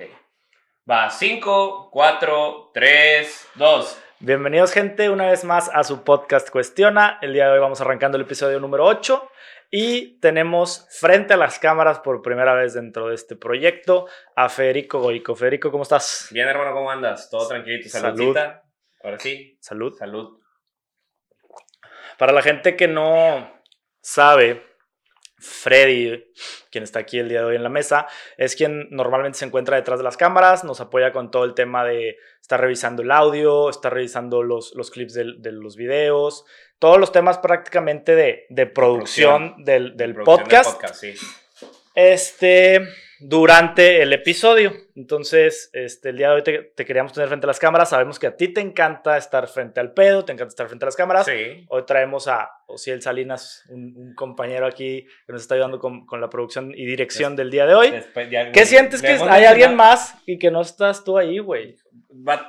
Ok. Va, 5, 4, 3, 2. Bienvenidos gente una vez más a su podcast Cuestiona. El día de hoy vamos arrancando el episodio número 8 y tenemos frente a las cámaras por primera vez dentro de este proyecto a Federico Goico. Federico, ¿cómo estás? Bien, hermano, ¿cómo andas? Todo tranquilito, Salud. saludcita. Ahora sí, Salud. salud. Para la gente que no sabe, Freddy, quien está aquí el día de hoy en la mesa, es quien normalmente se encuentra detrás de las cámaras, nos apoya con todo el tema de estar revisando el audio, estar revisando los, los clips de, los videos, todos los temas prácticamente de, de producción, del, del Producción podcast, sí. este, durante el episodio. Entonces, este, el día de hoy te, te queríamos tener frente a las cámaras, sabemos que a ti te encanta estar frente al pedo, te encanta estar frente a las cámaras. Sí. Hoy traemos a Ociel Salinas, un, un compañero aquí que nos está ayudando con, con la producción y dirección del día de hoy. ¿Qué sientes que hay alguien más y que no estás tú ahí, güey?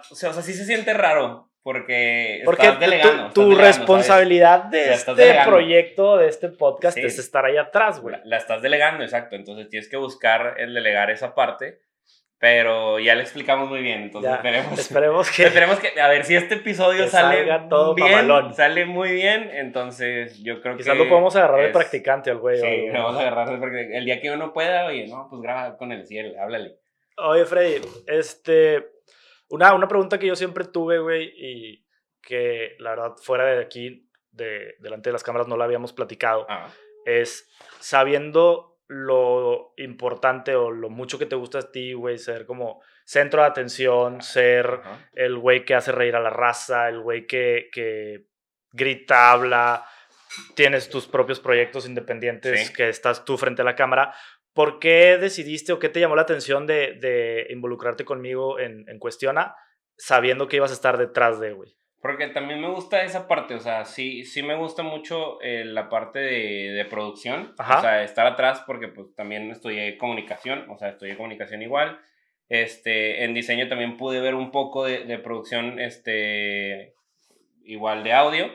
O, sea, o sea, sí se siente raro porque, Porque estás delegando. tu, estás tu delegando, ¿sabes? responsabilidad de estás este delegando. proyecto, de este podcast, Sí. es estar ahí atrás, güey. La, la estás delegando, exacto. Entonces tienes que buscar el delegar esa parte. Pero ya le explicamos muy bien. Entonces Ya, esperemos. Esperemos que... Esperemos que, a ver, si este episodio sale todo bien, mamalón. sale muy bien, entonces yo creo Quizás que... lo podemos agarrar de es- practicante al güey. Sí, o- lo vamos a agarrar de practicante. El día que uno pueda, oye, no, pues graba con el cielo, háblale. Oye, Freddy, este, una, una pregunta que yo siempre tuve, güey, y que la verdad fuera de aquí, de, delante de las cámaras, no la habíamos platicado, Ah, es sabiendo lo importante o lo mucho que te gusta a ti, güey, ser como centro de atención, ser el güey que hace reír a la raza, el güey que, que grita, habla, tienes tus propios proyectos independientes Sí. que estás tú frente a la cámara. ¿Por qué decidiste o qué te llamó la atención de, de involucrarte conmigo en, en Cuestiona sabiendo que ibas a estar detrás de, güey? Porque también me gusta esa parte, o sea, sí, sí me gusta mucho eh, la parte de, de producción, Ajá. o sea, estar atrás porque pues también estudié comunicación, o sea, estudié comunicación igual. Este, en diseño también pude ver un poco de, de producción, este, igual de audio.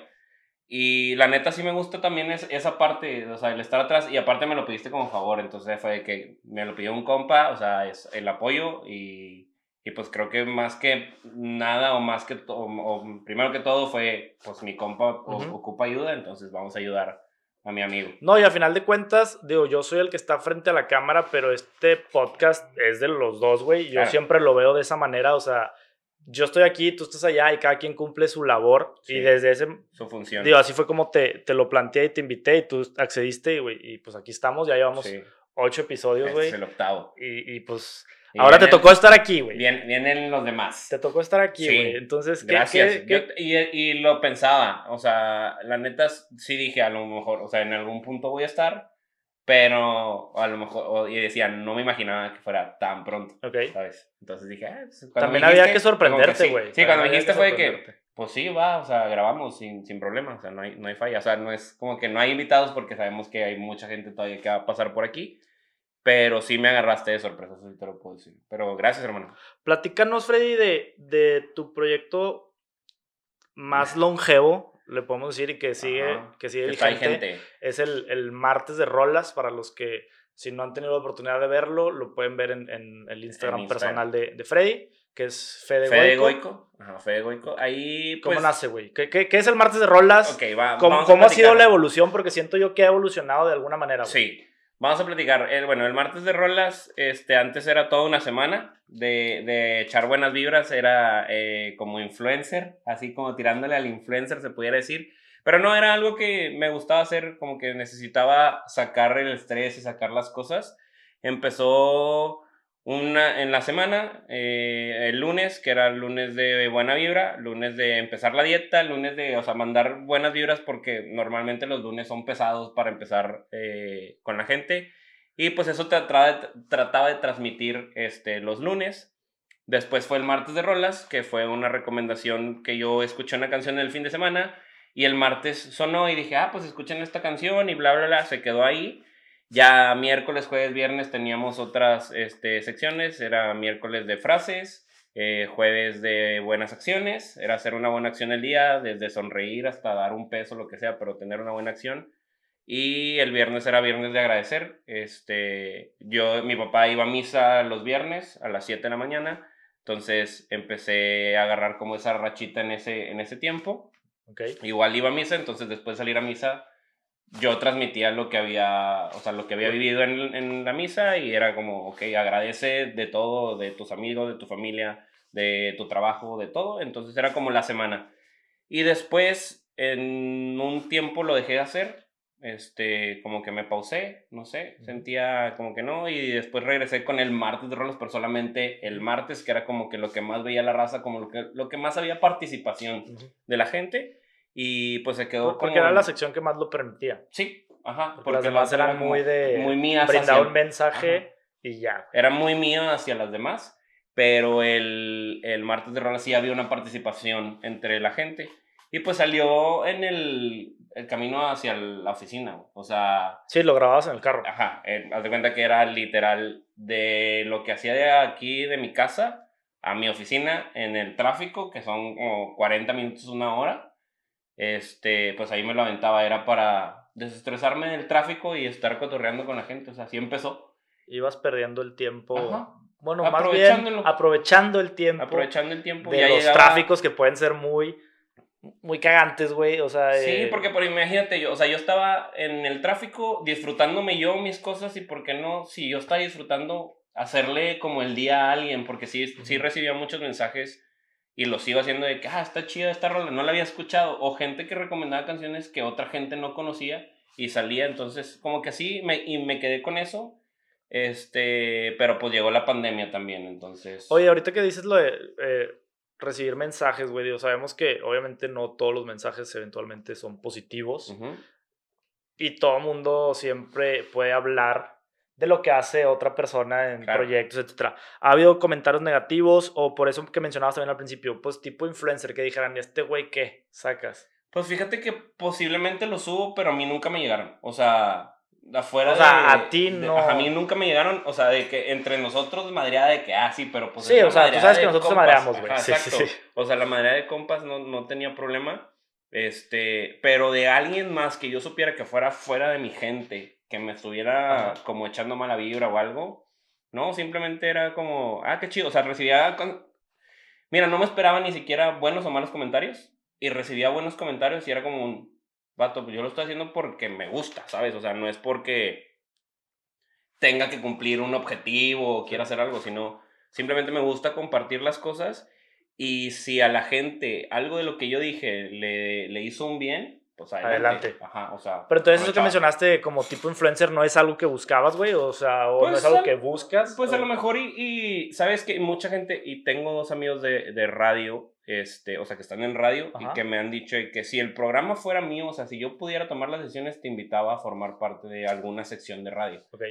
Y la neta sí me gusta también es- esa parte, o sea, el estar atrás. Y aparte me lo pediste como favor, entonces fue que me lo pidió un compa, o sea, es el apoyo. Y, y pues creo que más que nada o más que, o, o primero que todo fue, pues mi compa o- Ujú. ocupa ayuda, entonces vamos a ayudar a mi amigo. No, y a final de cuentas, digo, yo soy el que está frente a la cámara, pero este podcast es de los dos, güey. Yo Claro. siempre lo veo de esa manera, o sea, yo estoy aquí, tú estás allá y cada quien cumple su labor. Sí. Y desde ese Su función. Digo, así fue como te, te lo planteé y te invité y tú accediste y, güey, y pues aquí estamos, ya llevamos Sí, ocho episodios, este güey. es el octavo. Y, y, pues Y ahora te tocó estar aquí, güey. Vienen, vienen los demás. Te tocó estar aquí, Sí. güey. Entonces, ¿qué, Gracias. qué- qué- Yo- y, y lo pensaba, o sea, la neta sí dije a lo mejor, o sea, en algún punto voy a estar, pero a lo mejor, y decía, no me imaginaba que fuera tan pronto, Ok. ¿sabes? Entonces dije, ah, pues, También me había dijiste, que sorprenderte, güey. Sí, sí, cuando me dijiste fue que, pues sí, va, o sea, grabamos sin, sin problema, o sea, no hay, no hay falla, o sea, no es como que no hay invitados porque sabemos que hay mucha gente todavía que va a pasar por aquí, pero sí me agarraste de sorpresa, eso sí te lo puedo decir. Pero gracias, hermano. Platícanos, Freddy, de, de tu proyecto más longevo, le podemos decir, y que sigue, Ajá. que sigue vigente. gente. Es el, el martes de rolas, para los que si no han tenido la oportunidad de verlo, lo pueden ver en, en el Instagram, En Instagram. personal de, de Freddy, que es Fede, Fede Goico. Goico. Ajá, Fede Goico. Ahí, ¿Cómo pues... nace, güey? ¿Qué, qué, qué es el martes de rolas? Ok, va, ¿Cómo, cómo ha sido la evolución? Porque siento yo que ha evolucionado de alguna manera. güey. Sí, vamos a platicar. El, bueno, el martes de rolas, este, antes era toda una semana de, de echar buenas vibras, era eh, como influencer, así como tirándole al influencer, se pudiera decir. Pero no, era algo que me gustaba hacer, como que necesitaba sacar el estrés y sacar las cosas. Empezó una, en la semana, eh, el lunes, que era el lunes de buena vibra, lunes de empezar la dieta, lunes de, o sea, mandar buenas vibras porque normalmente los lunes son pesados para empezar eh, con la gente. Y pues eso trataba trataba de transmitir este, los lunes. Después fue el martes de rolas, que fue una recomendación que yo escuché una canción el fin de semana. Y el martes sonó y dije, ah, pues escuchen esta canción y bla, bla, bla, se quedó ahí. Ya miércoles, jueves, viernes teníamos otras este, secciones. Era miércoles de frases, eh, jueves de buenas acciones. Era hacer una buena acción el día, desde sonreír hasta dar un peso, lo que sea, pero tener una buena acción. Y el viernes era viernes de agradecer. Este, yo, mi papá iba a misa los viernes a las 7 de la mañana. Entonces empecé a agarrar como esa rachita en ese, en ese tiempo. Okay. Igual iba a misa, entonces después de salir a misa, yo transmitía lo que había, o sea, lo que había vivido en, en la misa y era como, ok, agradece de todo, de tus amigos, de tu familia, de tu trabajo, de todo. Entonces era como la semana. Y después, en un tiempo lo dejé de hacer, este, como que me pausé, no sé, sentía como que no, y después regresé con el martes de rolos, pero solamente el martes, que era como que lo que más veía la raza, como lo que, lo que más había participación de la gente, y pues se quedó Porque era la sección que más lo permitía. Sí, ajá. Porque, las demás eran muy de... Muy mías. Brindaba un mensaje y ya. Era muy mío hacia las demás, pero el, el martes de rolas sí había una participación entre la gente. Y pues salió en el, el camino hacia la oficina, o sea... Sí, lo grababas en el carro. Ajá, eh, haz de cuenta que era literal de lo que hacía de aquí, de mi casa, a mi oficina, en el tráfico, que son como 40 minutos, una hora, este, pues ahí me lo aventaba, era para desestresarme en el tráfico y estar cotorreando con la gente, o sea, así empezó. Ibas perdiendo el tiempo... Ajá. Bueno, más bien aprovechando el tiempo. Aprovechando el tiempo. De los tráficos que pueden ser muy muy cagantes, güey, o sea... Sí, eh, porque por imagínate, yo, o sea, yo estaba en el tráfico disfrutándome yo mis cosas y por qué no, si yo estaba disfrutando, hacerle como el día a alguien, porque sí, sí recibía muchos mensajes y los sigo haciendo de que, ah, está chida esta rola, no la había escuchado, o gente que recomendaba canciones que otra gente no conocía y salía, entonces como que así, me, y me quedé con eso, este, pero pues llegó la pandemia también, entonces... Oye, ahorita que dices lo de... Eh, recibir mensajes, güey. Sabemos que obviamente no todos los mensajes eventualmente son positivos. Y todo mundo siempre puede hablar de lo que hace otra persona en proyectos, etc. ¿Ha habido comentarios negativos o por eso que mencionabas también al principio, pues tipo influencer que dijeran, este güey qué sacas? Pues fíjate que posiblemente lo subo, pero a mí nunca me llegaron. O sea, afuera o sea, a ti no. a mí nunca me llegaron, o sea, de que entre nosotros madreada de que, ah, sí, pero pues. Sí, o sea, tú sabes que nosotros madreamos, güey. Sí, sí, sí. O sea, la madera de compas no, no tenía problema. Este, pero de alguien más que yo supiera que fuera fuera de mi gente, que me estuviera como echando mala vibra o algo, no, simplemente era como, ah, qué chido, o sea, recibía. Mira, no me esperaba ni siquiera buenos o malos comentarios, y recibía buenos comentarios y era como un vato, pues yo lo estoy haciendo porque me gusta, ¿sabes? O sea, no es porque tenga que cumplir un objetivo o quiera hacer algo, sino simplemente me gusta compartir las cosas y si a la gente algo de lo que yo dije le, le hizo un bien, pues adelante. Ajá, o sea. Pero entonces eso que mencionaste como tipo influencer no es algo que buscabas, güey, o sea, o no pues es algo que buscas. Pues a lo mejor y, y, sabes que mucha gente, y tengo dos amigos de, de radio este, o sea, que están en radio y que me han dicho que si el programa fuera mío, o sea, si yo pudiera tomar las decisiones, te invitaba a formar parte de alguna sección de radio. Ok.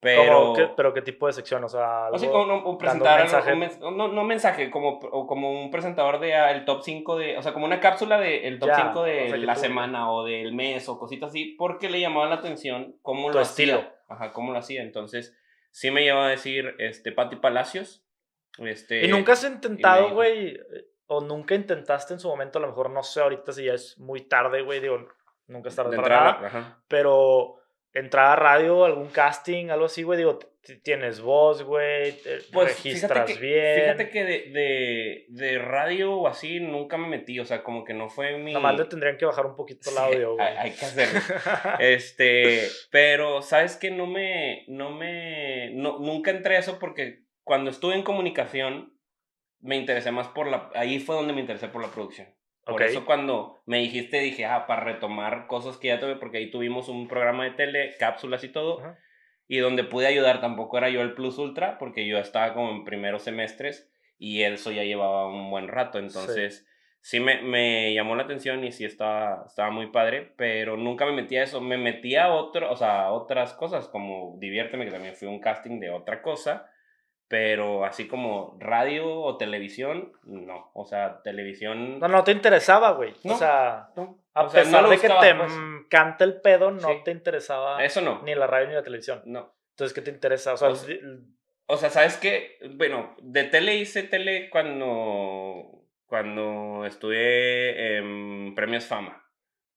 Pero, qué, ¿Pero qué tipo de sección? O sea, algo, o sea como un, presentador, no, no, mensaje, como, como un presentador de ah, el top 5 de, o sea, como una cápsula del el top 5 de la semana o del mes o cositas así, porque le llamaba la atención cómo lo estilo. hacía. Ajá, cómo lo hacía. Entonces, sí me lleva a decir, este, Pati Palacios. Este, ¿Y nunca has intentado, güey, o nunca intentaste en su momento, a lo mejor no sé ahorita si ya es muy tarde, güey, digo, nunca es tarde para nada, pero entrar a radio, algún casting, algo así, güey, digo, tienes voz, güey, pues registras fíjate que, bien. Fíjate que de, de, de, radio o así nunca me metí, o sea, como que no fue mi... Nada más le tendrían que bajar un poquito el audio, güey. Hay, hay, que hacerlo. este, pero, ¿sabes que No me, no me, no, nunca entré a eso porque cuando estuve en comunicación, me interesé más por la... Ahí fue donde me interesé por la producción. Por eso cuando me dijiste, dije, ah, para retomar cosas que ya tuve, porque ahí tuvimos un programa de tele, cápsulas y todo, y donde pude ayudar tampoco era yo el Plus Ultra, porque yo estaba como en primeros semestres y eso ya llevaba un buen rato, entonces sí, me, me, llamó la atención y sí estaba, estaba muy padre, pero nunca me metía a eso, me metía a otro, o sea, otras cosas como Diviérteme, que también fue un casting de otra cosa, pero así como radio o televisión, no. O sea, televisión. No, no te interesaba, güey. o sea, a pesar de que te pues. canta el pedo, no te interesaba. Eso no. Ni la radio ni la televisión. No. Entonces, ¿qué te interesa? O sea, o sea, ¿sabes qué? Bueno, de tele hice tele cuando, cuando estuve en Premios Fama.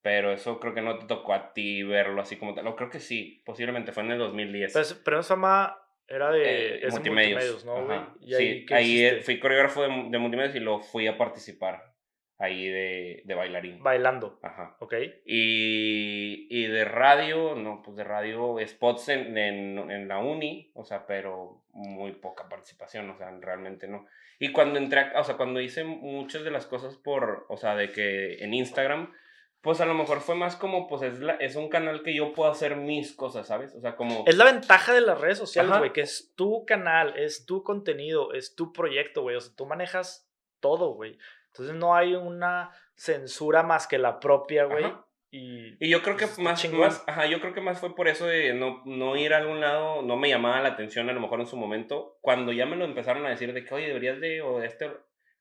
Pero eso creo que no te tocó a ti verlo así como tal. No, creo que sí, posiblemente fue en el 2010. Pues, Premios Fama era de, Eh, multimedios. multimedios, ¿no, güey? Y ahí, sí, ¿qué ahí eh, fui coreógrafo de, de multimedios y lo fui a participar ahí de, de bailarín. Bailando, Ajá. ¿ok? Y, y de radio, no, pues de radio, spots en, en, en la uni, o sea, pero muy poca participación, o sea, realmente no. Y cuando entré, o sea, cuando hice muchas de las cosas por, o sea, de que en Instagram, pues a lo mejor fue más como, pues es, la, es un canal que yo puedo hacer mis cosas, ¿sabes? O sea, como... Es la ventaja de las redes sociales, güey, que es tu canal, es tu contenido, es tu proyecto, güey. O sea, tú manejas todo, güey. Entonces no hay una censura más que la propia, güey. Y, Y yo creo que Está más, chingón. más, ajá, yo creo que más fue por eso de no, no ir a algún lado, no me llamaba la atención a lo mejor en su momento, cuando ya me lo empezaron a decir de que, oye, deberías de, o de este,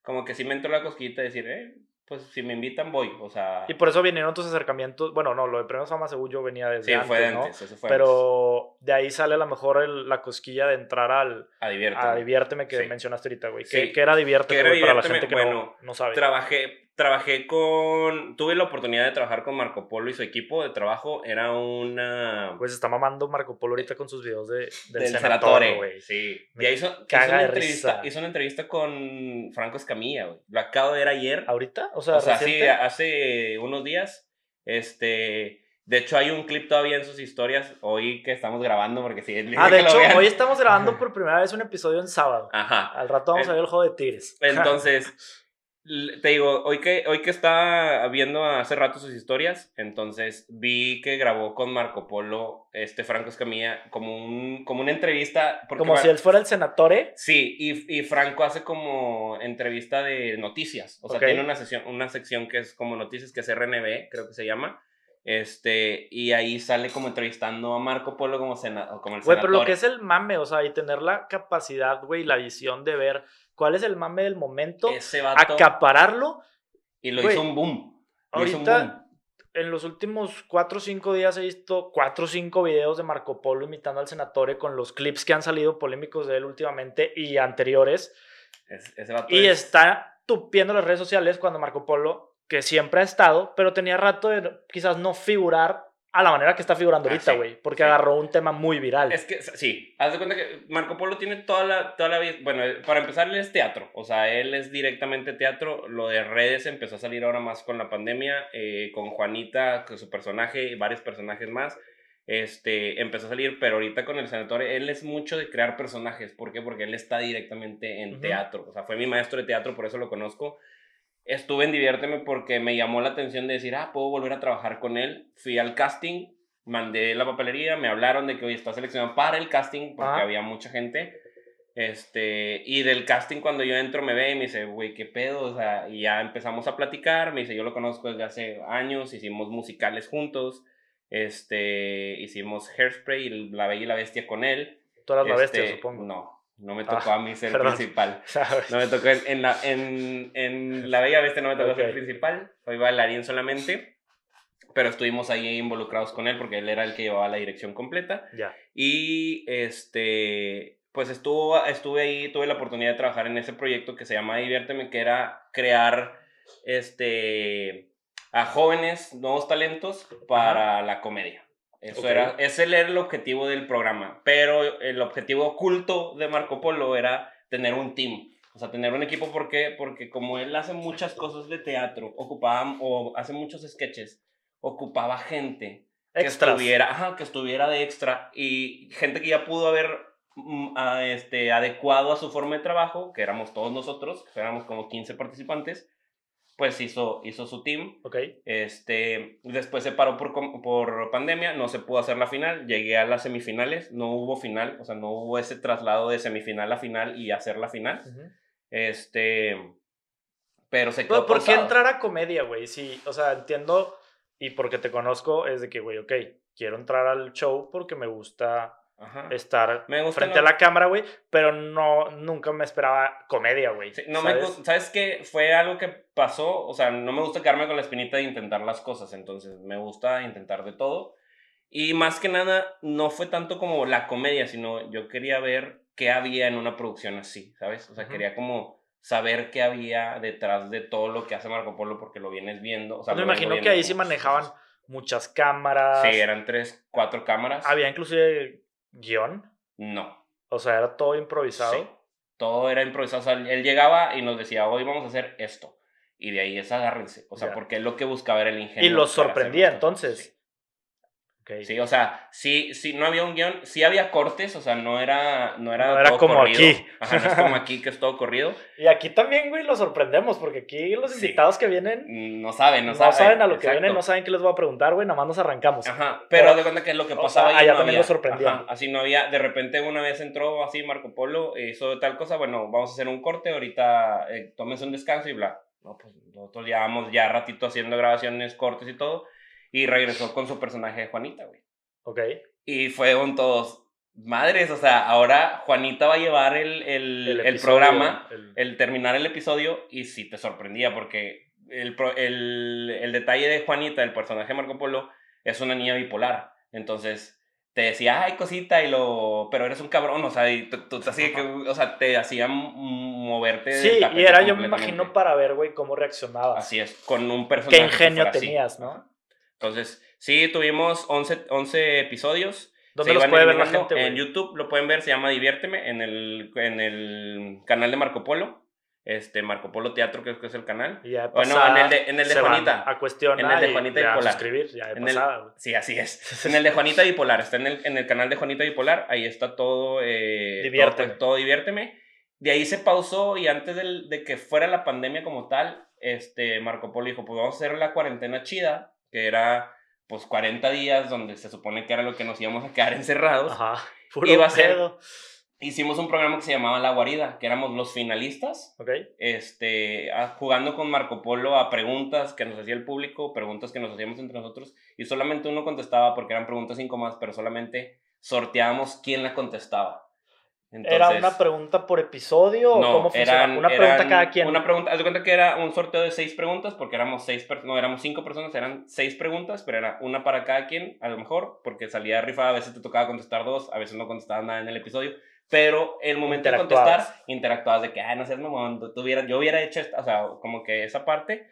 como que sí me entró la cosquillita de decir, eh, pues si me invitan voy, o sea, y por eso vinieron tus acercamientos. Bueno, no, lo de Premios Fama según yo venía desde sí, antes, fue de ¿no? antes, eso fue antes. Pero de ahí sale a lo mejor el- la cosquilla de entrar al, a diviérteme. a Diviérteme que Sí. mencionaste ahorita, güey. Sí. ¿Qué, qué era Diviérteme, ¿Qué era güey, para la gente que no- no, sabe? Trabajé, trabajé con, tuve la oportunidad de trabajar con Marco Polo y su equipo de trabajo, era una... Pues está mamando Marco Polo ahorita con sus videos de, del, del senador, senatore, güey. Sí. Me Ya hizo, hizo una de entrevista, risa. hizo una entrevista con Franco Escamilla, güey. Lo acabo de ver ayer. ¿Ahorita? O sea, O sea, sí, hace unos días. Este. De hecho, hay un clip todavía en sus historias. Hoy que estamos grabando, porque sí. Ah, de hecho, vean. hoy estamos grabando por primera vez un episodio en sábado. Ajá. Al rato vamos Eh, a ver el juego de Tigres. Entonces, te digo, hoy que, hoy que estaba viendo hace rato sus historias, entonces vi que grabó con Marco Polo, este Franco Escamilla, como, un, como una entrevista. Como va- si él fuera el senatore. Sí, y, y Franco hace como entrevista de noticias. O sea, Ok. tiene una, sesión, una sección que es como noticias, que es RNB, creo que se llama. Este, y ahí sale como entrevistando a Marco Polo como, sena, como el Güey, pero lo senador. que es el mame, o sea, y tener la capacidad, güey, la visión de ver cuál es el mame del momento, acapararlo. y lo güey, hizo un boom. Lo hizo un Ahorita, boom. en los últimos 4 o 5 días he visto 4 o 5 videos de Marco Polo imitando al senatore con los clips que han salido polémicos de él últimamente y anteriores. Es- ese vato Y es- está tupiendo las redes sociales cuando Marco Polo, que siempre ha estado, pero tenía rato de quizás no figurar a la manera que está figurando Ah, ahorita, sí, güey, porque sí. agarró un tema muy viral. Es que sí, haz de cuenta que Marco Polo tiene toda la, toda la vida. Bueno, eh, para empezar, él es teatro. O sea, él es directamente teatro. Lo de redes empezó a salir ahora más con la pandemia, eh, con Juanita, con su personaje y varios personajes más. Este empezó a salir, pero ahorita con el senador, él es mucho de crear personajes. ¿Por qué? Porque él está directamente en Ujú. teatro. O sea, fue mi maestro de teatro, por eso lo conozco. Estuve en Diviérteme porque me llamó la atención de decir, ah, puedo volver a trabajar con él. Fui al casting, mandé la papelería, me hablaron de que hoy está seleccionado para el casting porque Ah. había mucha gente. Este, y del casting cuando yo entro me ve y me dice, güey, ¿qué pedo? O sea, y ya empezamos a platicar, me dice, yo lo conozco desde hace años, hicimos musicales juntos, este, hicimos Hairspray La Bella y la Bestia con él. Tú eras la bestia, Este, supongo. No, no me Ah, tocó a mí ser perdón. principal. No me tocó en, en la, en, en La Bella Bestia, no me tocó ser principal. Soy bailarín solamente. Pero estuvimos ahí involucrados con él porque él era el que llevaba la dirección completa. Ya. Y este, pues estuvo, estuve ahí, tuve la oportunidad de trabajar en ese proyecto que se llama Diviérteme, que era crear este, a jóvenes, nuevos talentos para la comedia. Eso Ok. era, ese era el objetivo del programa. Pero el objetivo oculto de Marco Polo era tener un team. O sea, tener un equipo, ¿por qué? Porque como él hace muchas cosas de teatro, ocupaba, o hace muchos sketches, ocupaba gente que estuviera, ajá, que estuviera de extra y gente que ya pudo haber mm, a- este, adecuado a su forma de trabajo, que éramos todos nosotros, que éramos como 15 participantes, pues hizo, hizo su team. Ok. Este, después se paró por, por pandemia, no se pudo hacer la final, llegué a las semifinales, no hubo final, o sea, no hubo ese traslado de semifinal a final y hacer la final. Este, pero se Pero, quedó ¿Por qué entrar a comedia, güey? Sí, o sea, entiendo y porque te conozco es de que, güey, ok, quiero entrar al show porque me gusta Ajá. estar Me gusta frente lo- a la cámara, güey, pero no, nunca me esperaba comedia, güey. Sí, no me ¿sabes? gu- ¿Sabes qué? Fue algo que pasó, o sea, no me gusta quedarme con la espinita de intentar las cosas, entonces me gusta intentar de todo. Y más que nada, no fue tanto como la comedia, sino yo quería ver qué había en una producción así, ¿sabes? O sea, quería como saber qué había detrás de todo lo que hace Marco Polo porque lo vienes viendo. O sea, me imagino que ahí sí manejaban muchas cámaras. Sí, eran tres, cuatro cámaras. Había inclusive guion. No. O sea, era todo improvisado. Sí. Todo era improvisado. O sea, él llegaba y nos decía, hoy vamos a hacer esto. Y de ahí es agárrense. O sea, Ya. porque lo que buscaba era el ingenio. Y los sorprendía, entonces. Sí. Sí, o sea, sí, sí, no había un guion, sí había cortes, o sea, no era, no era, No era todo como corrido. aquí. Ajá, no es como aquí que es todo corrido. Y aquí también, güey, lo sorprendemos, porque aquí los Sí. invitados que vienen No saben, no, no, saben. saben a lo que exacto. vienen, no saben qué les voy a preguntar, güey, nada más nos arrancamos. Ajá, pero Pero- de cuenta que es lo que o pasaba sea, ahí allá no también había. lo sorprendían. Así no había, de repente una vez entró así Marco Polo, hizo tal cosa, bueno, vamos a hacer un corte, ahorita eh, tómense un descanso y bla. No, pues nosotros llevamos ya ratito haciendo grabaciones, cortes y todo, y regresó con su personaje de Juanita, güey. Ok. Y fueron todos, madres, o sea, ahora Juanita va a llevar el, el, el episodio, programa, el- el terminar el episodio, y sí te sorprendía, porque el, el, el detalle de Juanita, el personaje de Marco Polo, es una niña bipolar. Entonces te decía, ay, cosita, y lo. Pero eres un cabrón, o sea, y tú, así que, o sea, te hacía m- moverte. Sí, y era, yo me imagino, para ver, güey, cómo reaccionabas. Así es, con un personaje. Qué que ingenio fuera así. tenías, ¿no? Entonces, sí, tuvimos 11, 11 episodios. ¿Dónde Se los puede ver la gente, En güey? YouTube lo pueden ver, se llama Diviérteme, en el, en el canal de Marco Polo. Este, Marco Polo Teatro, creo que es el canal. Y ya Bueno, en el de- en el de Juanita. A cuestionar En el de y Juanita ya Bipolar. suscribir, ya de En el- pasada. Sí, así es. En el de Juanita Bipolar, está en el, en el canal de Juanita Bipolar, ahí está todo. Eh, Diviérteme. Todo, todo diviérteme. De ahí se pausó y antes del- de que fuera la pandemia como tal, este, Marco Polo dijo, pues vamos a hacer la cuarentena chida, que era pues 40 días donde se supone que era lo que nos íbamos a quedar encerrados. Ajá. Puro Iba a ser-. Hicimos un programa que se llamaba La Guarida, que éramos los finalistas Ok. este, jugando con Marco Polo a preguntas que nos hacía el público, preguntas que nos hacíamos entre nosotros, y solamente uno contestaba porque eran preguntas incómodas, pero solamente sorteábamos quién la contestaba. ¿Era una pregunta por episodio o no, cómo funciona? eran- una pregunta eran cada quien. Una pregunta, haz de cuenta que era un sorteo de seis preguntas, porque éramos seis, no, éramos cinco personas, eran seis preguntas, pero era una para cada quien, a lo mejor, porque salía rifada, a veces te tocaba contestar dos, a veces no contestabas nada en el episodio, pero el momento de contestar, interactuabas de que, ay, no seas mamón, tú hubiera- yo hubiera hecho, esta", o sea, como que esa parte,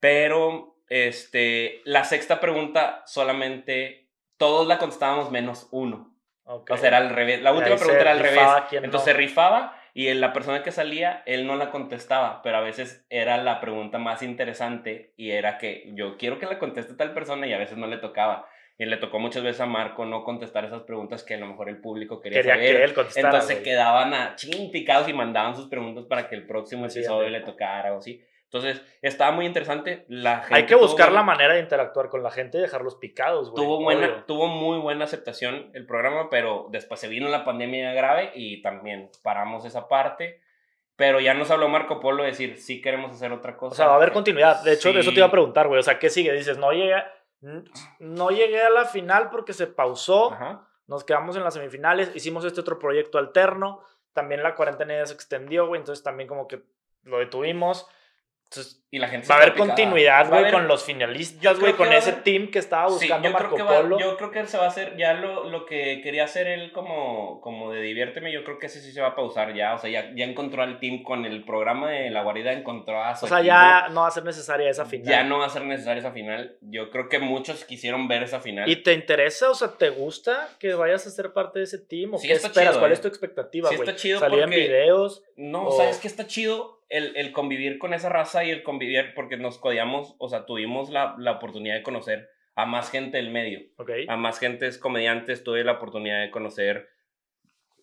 pero, este, la sexta pregunta solamente, todos la contestábamos menos uno. Ok. O sea, era al revés. La última pregunta era al revés. rifaba Entonces se no. rifaba y la persona que salía, él no la contestaba, pero a veces era la pregunta más interesante y era que yo quiero que la conteste tal persona y a veces no le tocaba. Y le tocó muchas veces a Marco no contestar esas preguntas que a lo mejor el público quería, Quería saber. que él contestara. Entonces güey. quedaban a chin picados y mandaban sus preguntas para que el próximo episodio le tocara o así. Entonces estaba muy interesante. La gente Hay que tuvo buscar la buena- manera de interactuar con la gente y dejarlos picados, güey. Tuvo, buena, obvio. tuvo muy buena aceptación el programa, pero después se vino la pandemia grave y también paramos esa parte. Pero ya nos habló Marco Polo de decir, sí queremos hacer otra cosa. O sea, va a haber continuidad. De hecho, de eso te iba a Sí. preguntar, güey. O sea, ¿qué sigue? Dices, no llegué, no llegué a la final porque se pausó. Ajá. Nos quedamos en las semifinales. Hicimos este otro proyecto alterno. También la cuarentena ya se extendió, güey. Entonces también como que lo detuvimos. Entonces Y la gente va a haber continuidad, güey, haber- con los finalistas, creo güey, que con ese haber- team que estaba Sí, buscando yo creo, Marco que va- Polo. yo creo que se va a hacer ya lo, lo que quería hacer él como, como de diviérteme, yo creo que ese sí se va a pausar ya, o sea, ya, ya encontró al team con el programa de La Guarida, encontró a su O sea, equipo. ya no va a ser necesaria esa final. Ya no va a ser necesaria esa final, yo creo que muchos quisieron ver esa final. ¿Y te interesa? O sea, ¿te gusta que vayas a ser parte de ese team? ¿O Sí, qué esperas? chido, ¿Cuál eh. es tu expectativa, Sí güey? está chido ¿Salir en porque- videos? No, O- ¿sabes qué está chido? El, el convivir con esa raza y el convivir, porque nos codiamos, o sea, tuvimos la, la oportunidad de conocer a más gente del medio, a más gentes comediantes, tuve la oportunidad de conocer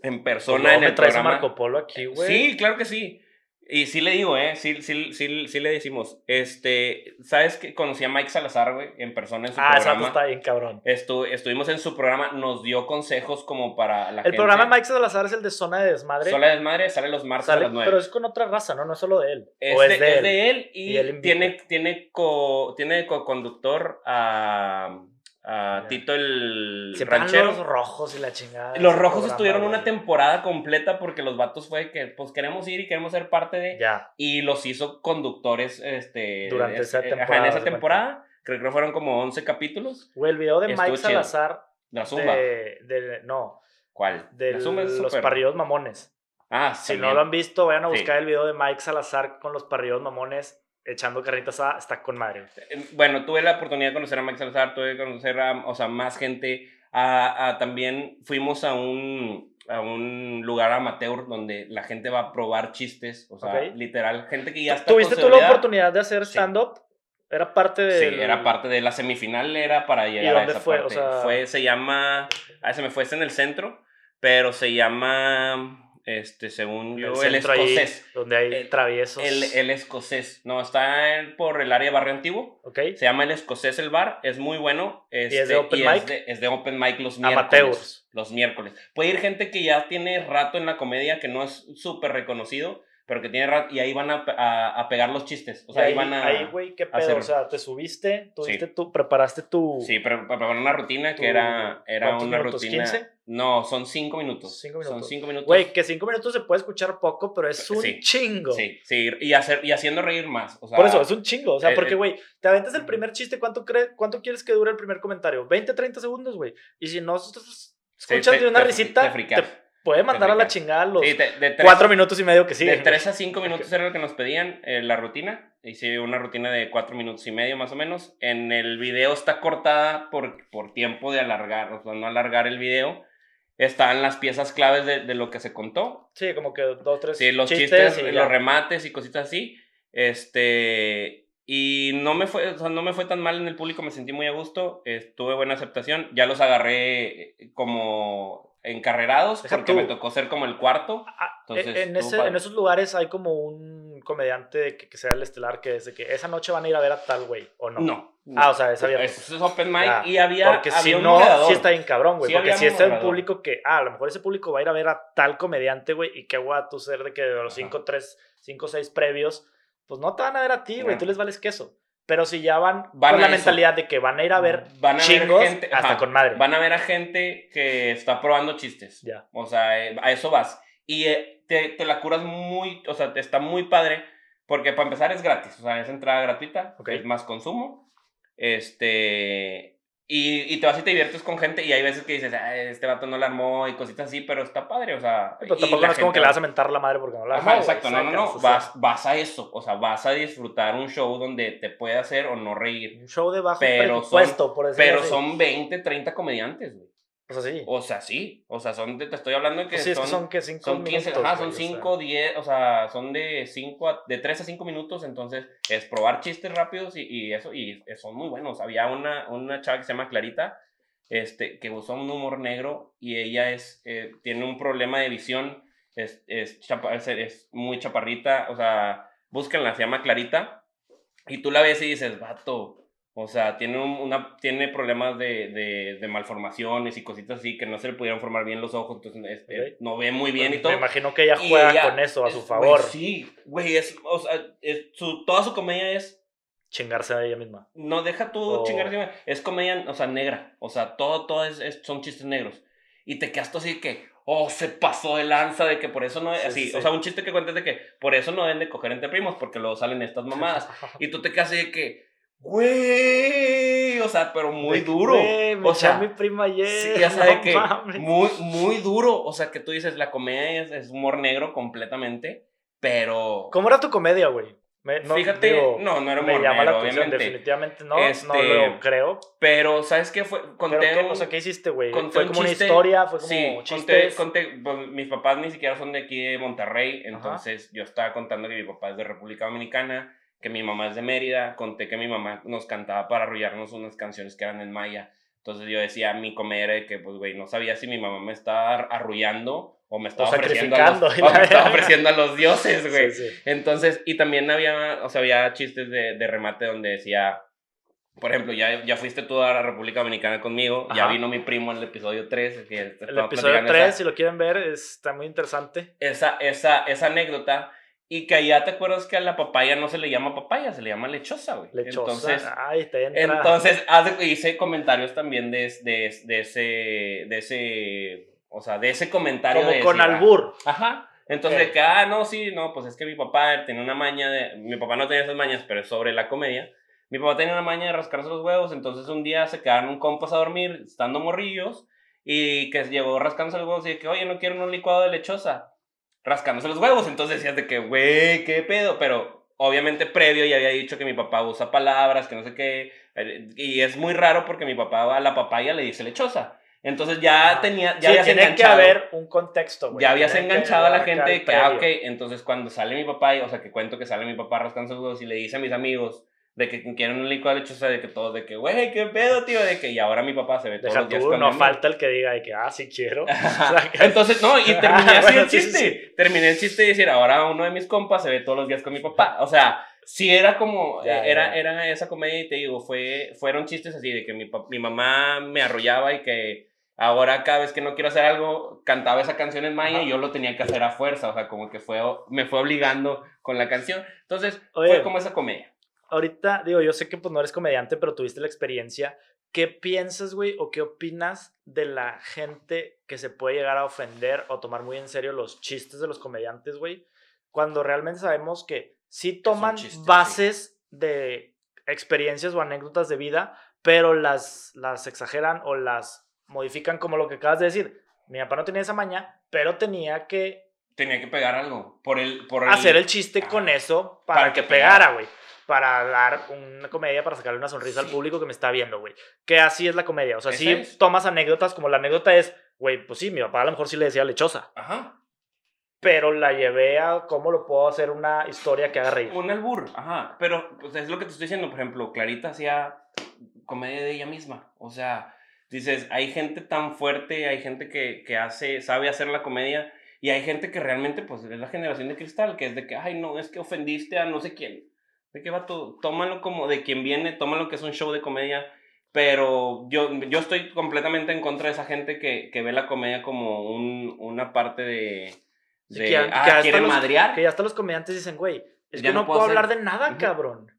en Pues persona luego en me el traes a programa. Marco Polo aquí, güey. Sí, claro que sí. Y sí le digo, ¿eh? Sí, sí, sí, sí le decimos. Este, ¿sabes que Conocí a Mike Salazar, güey, en persona en su Ah, ese vato programa. está bien cabrón. Estu- estuvimos en su programa, nos dio consejos como para la El gente. programa de Mike Salazar es el de Zona de Desmadre. Sola Desmadre sale los martes Sale- a las 9. pero es con otra raza, ¿no? No es solo de él. Es, o de, es de es él. de él y, Y él invita. tiene, tiene, co, tiene co-conductor a, a Ya. Tito el van ranchero. los rojos y la chingada. Los rojos programa, estuvieron una temporada completa porque los vatos fue que pues queremos ir y queremos ser parte de Ya. y los hizo conductores este Durante es- esa eh, ajá, temporada, en haz esa temporada creo que fueron como 11 capítulos Güey, el video de Estuvo Mike chido. Salazar. la zumba De, de- no, ¿cuál? de la zumba es los parrillos mamones. Ah, Si no lo han visto, vayan a Sí. buscar el video de Mike Salazar con los parrillos mamones echando carnitas asada. Está con madre. Eh, Bueno, tuve la oportunidad de conocer a Max Salazar, tuve que conocer a, o sea, más gente. A, a- también fuimos a un, a un lugar amateur donde la gente va a probar chistes, o sea, Ok. literal, gente que ya está ¿Tuviste tú la oportunidad de hacer Sí. stand-up? Era parte de. Sí, era parte de la semifinal, era para llegar a dónde esa fue? O parte. sea- Fue, se llama, ah, se me fue, es en el centro, pero se llama, este, según yo, el, ahí, escocés. donde hay El- traviesos. El, el escocés, no, está en- por el área de Barrio Antiguo. ok. Se llama El Escocés el bar, es muy bueno. es este, de open y mic? Es de, es de open mic los miércoles. Los miércoles. Puede ir gente que ya tiene rato en la comedia, que no es súper reconocido, pero que tiene rato, y ahí van a, a- a pegar los chistes. O sea, Y ahí, van a... Ahí, güey, qué pedo. hacer- O sea, te subiste, tuviste Sí. tu, preparaste tu. Sí, pero preparar una rutina que era, era ¿cuántos una rutina... ¿15? No, son cinco minutos. Cinco Son minutos. cinco minutos. Güey, que cinco minutos se puede escuchar poco, pero es un Sí. chingo. Sí, sí, y, hacer, y haciendo reír más. O sea, Por eso, es un chingo. O sea, eh, porque, eh, güey, te aventas el primer chiste, ¿cuánto, ¿cuánto quieres que dure el primer comentario? 20, 30 segundos, güey. Y si no escuchas sí, de una te- risita, te te, puede mandar a la chingada los Sí, de, de tres- cuatro minutos y medio que De siguen. 3 a 5 minutos era lo que nos pedían eh, la rutina. Hice una rutina de 4 minutos y medio más o menos. En el video está cortada por, por tiempo de alargar, o sea, no alargar el video. Están las piezas claves de, de lo que se contó. Sí, como que dos, tres Sí, los chistes, y ya. los remates y cositas así. Este. Y no me, fue, o sea, no me fue tan mal en el público, me sentí muy a gusto. eh, tuve buena aceptación. Ya los agarré eh, como encarrerados, Deja porque tú. me tocó ser como el cuarto. Ah, Entonces, en, estuvo ese- en esos lugares hay como un comediante que, que sea el estelar que es de que esa noche van a ir a ver a tal güey, ¿o no? No. Ah, o sea, es abierto. Eso es open mic Ya, y había, Porque si había un no, moderador. sí está bien cabrón, güey. Sí porque si un es un público que, ah, a lo mejor ese público va a ir a ver a tal comediante, güey, y qué guay tú ser de que de los Ajá. 5, 3, 5, 6 previos, pues no te van a ver a ti, güey, tú les vales queso. Pero si ya van, Van con la eso. mentalidad de que van a ir a ver Van a ver chingos gente- hasta ajá, con madre. Van a ver a gente que está probando chistes. Ya. O sea, eh, a eso vas. Y eh, te, te la curas muy, o sea, te está muy padre, porque para empezar es gratis, o sea, es entrada gratuita, Ok. es más consumo, este, y, y te vas y te diviertes con gente, y hay veces que dices, "Ay, este vato no la armó y cositas así, pero está padre, o sea. Pero tampoco no es como que le va- vas a mentar la madre porque no la Ajá, armó, exacto, no, no, no, vas, vas a eso, o sea, vas a disfrutar un show donde te puede hacer o no reír, Un show de bajo Pero presupuesto, por decirlo pero así. son 20, 30 comediantes, güey. O sea, sí. O sea, sí, o sea, son, de- te estoy hablando de que sí, son, son que 5 son 15, minutos. ajá, son o sea. 5, 10, o sea, son de 5 a, de 3 a 5 minutos, entonces es probar chistes rápidos y, y eso, y son muy buenos. Había una, una chava que se llama Clarita, este, que usó un humor negro y ella es, eh, tiene un problema de visión, es, es, chapa- es, es muy chaparrita, o sea, búsquenla, se llama Clarita, y tú la ves y dices, vato, o sea, tiene, un- una, tiene problemas de, de, de malformaciones y cositas así que no se le pudieron formar bien los ojos, entonces este, no ve muy bien y Me todo. imagino que ella juega ella con eso a su favor. sí, güey, es, o sea, es- su, toda su comedia es, Chingarse a ella misma. no deja tú O- chingar encima, es comedia, o sea, negra, o sea, todo, todo es, es- son chistes negros. Y te quedas tú así que, oh, se pasó de lanza de que por eso no, Sí, así, sí. o sea, un chiste que cuentas de que por eso no deben de coger entre primos, porque luego salen estas mamadas. Y tú te quedas así de que, güey, o sea, pero muy De duro. güey, me o sea, mi prima ayer. Sí, ya sabes no que mames. muy, muy duro. O sea, que tú dices, la comedia es, es humor negro completamente, pero... ¿Cómo era tu comedia, güey? Me- no, Fíjate, digo, no, no era me humor llama la negro, atención, obviamente. definitivamente no, no Este, lo creo. Pero, ¿sabes qué fue? Conté Pero qué, o sea, ¿qué hiciste, güey? conté ¿Fue un como una chiste- historia? ¿Fue como Sí, conté, chistes? conté, pues, mis papás ni siquiera son de aquí de Monterrey, entonces yo estaba contando que mi papá es de República Dominicana, que mi mamá es de Mérida, conté que mi mamá nos cantaba para arrullarnos unas canciones que eran en maya, entonces yo decía, mi comedia era de que, pues, güey, no sabía si mi mamá me estaba arrullando o me estaba, ofreciendo, a los, o me estaba ofreciendo a los dioses, güey. Sí, sí. Entonces, y también había, o sea, había chistes de, de remate donde decía, por ejemplo, ya, ya fuiste tú a la República Dominicana conmigo, ya vino mi primo en el episodio 3. Que El episodio platicando 3, esa- si lo quieren ver, está muy interesante. Esa, esa, esa anécdota. Y que allá te acuerdas que a la papaya no se le llama papaya, se le llama lechosa, güey. Lechosa. Entonces, Ay, te entra. entonces haz de- hice comentarios también de, de, de ese, de ese, o sea, de ese comentario. como de con decir, ah, albur. Ajá. Entonces, Ok. de que, ah, no, sí, no, pues es que mi papá tenía una maña de. Mi papá no tenía esas mañas, pero es sobre la comedia. Mi papá tenía una maña de rascarse los huevos, entonces un día se quedaron un compas a dormir, estando morrillos, y que llegó rascándose los huevos y que, oye, no quiero un licuado de lechosa. Rascándose los huevos. Entonces decías de que, güey, qué pedo. Pero obviamente previo ya había dicho que mi papá usa palabras, que no sé qué. eh, Y es muy raro porque mi papá a la papaya le dice lechosa. Entonces ya Ajá. tenía, ya Sí, habías tiene que haber un contexto, güey. Ya habías Tiene enganchado a la gente de que, ah, ok, entonces cuando sale mi papá, y- o sea, que cuento que sale mi papá rascando sus huevos y le dice a mis amigos de que quieren un licuado de lechosa, de que todos, de que, güey, qué pedo, tío, de que, y ahora mi papá se ve todos Deja los días tú, con no mi falta el que diga de que, ah, sí quiero. Entonces, no, y terminé Ah, así bueno, el sí, sí, chiste. Terminé el chiste de decir, ahora uno de mis compas se ve todos los días con mi papá. O sea, sí era como, Ya, eh, era, ya. era esa comedia y te digo, fue, fueron chistes así de que mi, mi mamá me arrollaba y que ahora cada vez que no quiero hacer algo, cantaba esa canción en maya Ajá. y yo lo tenía que hacer a fuerza. O sea, como que fue, me fue obligando con la canción. Entonces, Oye. fue como esa comedia. Ahorita, digo, yo sé que pues no eres comediante, pero tuviste la experiencia. ¿Qué piensas, güey, o qué opinas de la gente que se puede llegar a ofender o tomar muy en serio los chistes de los comediantes, güey? Cuando realmente sabemos que sí toman sí. bases de experiencias o anécdotas de vida, pero las, las exageran o las modifican como lo que acabas de decir. Mi papá no tenía esa maña, pero tenía que Tenía que pegar algo. Por el, por el, hacer el chiste con eso para, Para que, que pegara, güey. Para dar una comedia, para sacarle una sonrisa al público que me está viendo, güey. Que así es la comedia. O sea, sí es. tomas anécdotas, como la anécdota es, güey, pues sí, mi papá a lo mejor sí le decía lechosa, Ajá. pero la llevé a cómo lo puedo hacer una historia que haga reír. Un albur, ajá. Pero pues, es lo que te estoy diciendo. Por ejemplo, Clarita hacía comedia de ella misma. O sea, dices, hay gente tan fuerte, hay gente que, que hace, sabe hacer la comedia. Y hay gente que realmente, pues, es la generación de cristal, que es de que, ay, no, es que ofendiste a no sé quién. De qué va todo. Tómalo como de quien viene, tómalo que es un show de comedia. Pero yo, yo estoy completamente en contra de esa gente que, que ve la comedia como un, una parte de. Sí, que ya- ah, que hasta los- madrear. Que ya hasta los comediantes dicen, güey, es Ya que no no, puedo puedo hablar de nada, cabrón.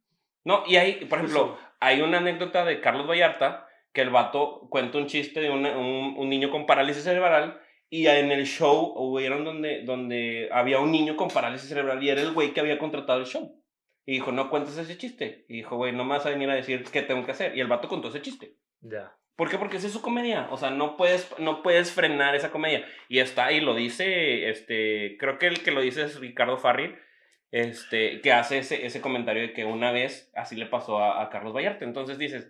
No, y hay, por ejemplo, hay una anécdota de Carlos Vallarta que el vato cuenta un chiste de una- un, un niño con parálisis cerebral y en el show hubieron donde, donde había un niño con parálisis cerebral y era el güey que había contratado el show. Y dijo, no cuentes ese chiste. Y dijo, güey, no me vas a venir a decir qué tengo que hacer. Y el vato contó ese chiste. Ya. ¿Por qué? Porque esa es su comedia. O sea, no puedes, no puedes frenar esa comedia. Y está, y lo dice, este, creo que el que lo dice es Ricardo Farril, este, que hace ese, ese comentario de que una vez así le pasó a, a Carlos Vallarta. Entonces dices,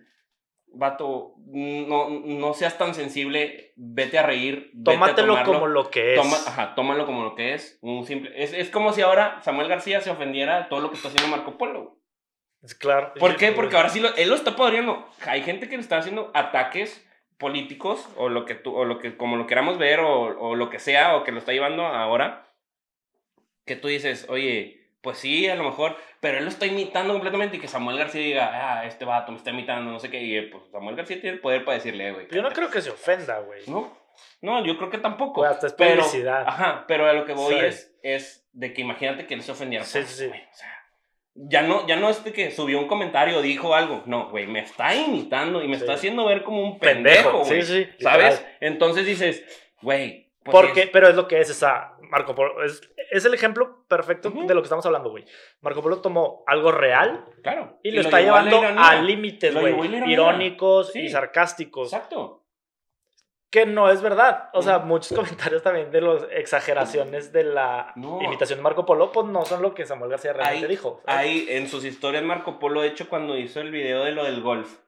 vato, no, no seas tan sensible, vete a reír. vete Tómatelo como lo que es. Toma, ajá, tómalo como lo que es. Un simple, es, es como si ahora Samuel García se ofendiera todo lo que está haciendo Marco Polo. Es claro. ¿Por qué? Porque ahora sí lo, él lo está podriendo. Hay gente que le está haciendo ataques políticos o lo que tú, o lo que, como lo queramos ver o, o lo que sea, o que lo está llevando ahora, que tú dices, oye, pues sí, a lo mejor, pero él lo está imitando completamente y que Samuel García diga, ah, este vato me está imitando, no sé qué, y eh, pues Samuel García tiene el poder para decirle, "Eh, güey. Yo no creo que se ofenda, güey. No, no, yo creo que tampoco. Pues hasta es pero, publicidad. Ajá, pero a lo que voy es, es de que imagínate que él se ofendiera. Sí, por sí, sí. güey, o sea, ya no, ya no es de que subió un comentario dijo algo. No, güey, me está imitando y me Sí. está haciendo ver como un pendejo, Pendejo, güey. sí, sí, ¿Sabes? literal. Entonces dices, güey. pues Porque, es- pero es lo que es esa Marco Polo. Es, es el ejemplo perfecto de lo que estamos hablando, güey. Marco Polo tomó algo real Claro. y, lo lo está llevando a límites, güey. Irónicos Sí. y sarcásticos. Exacto. Que no es verdad. O sea, muchos comentarios también de las exageraciones de la No. imitación de Marco Polo, pues no son lo que Samuel García realmente Ahí- dijo. Ahí en sus historias Marco Polo, de hecho, cuando hizo el video de lo del golf,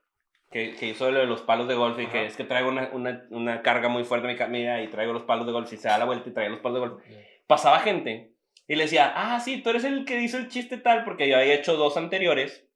que, que hizo lo de los palos de golf y Ajá. que es que traigo una, una, una carga muy fuerte en mi camisa y traigo los palos de golf y se da la vuelta y trae los palos de golf. Pasaba gente y le decía, ah, sí, tú eres el que hizo el chiste tal, porque yo había hecho dos anteriores.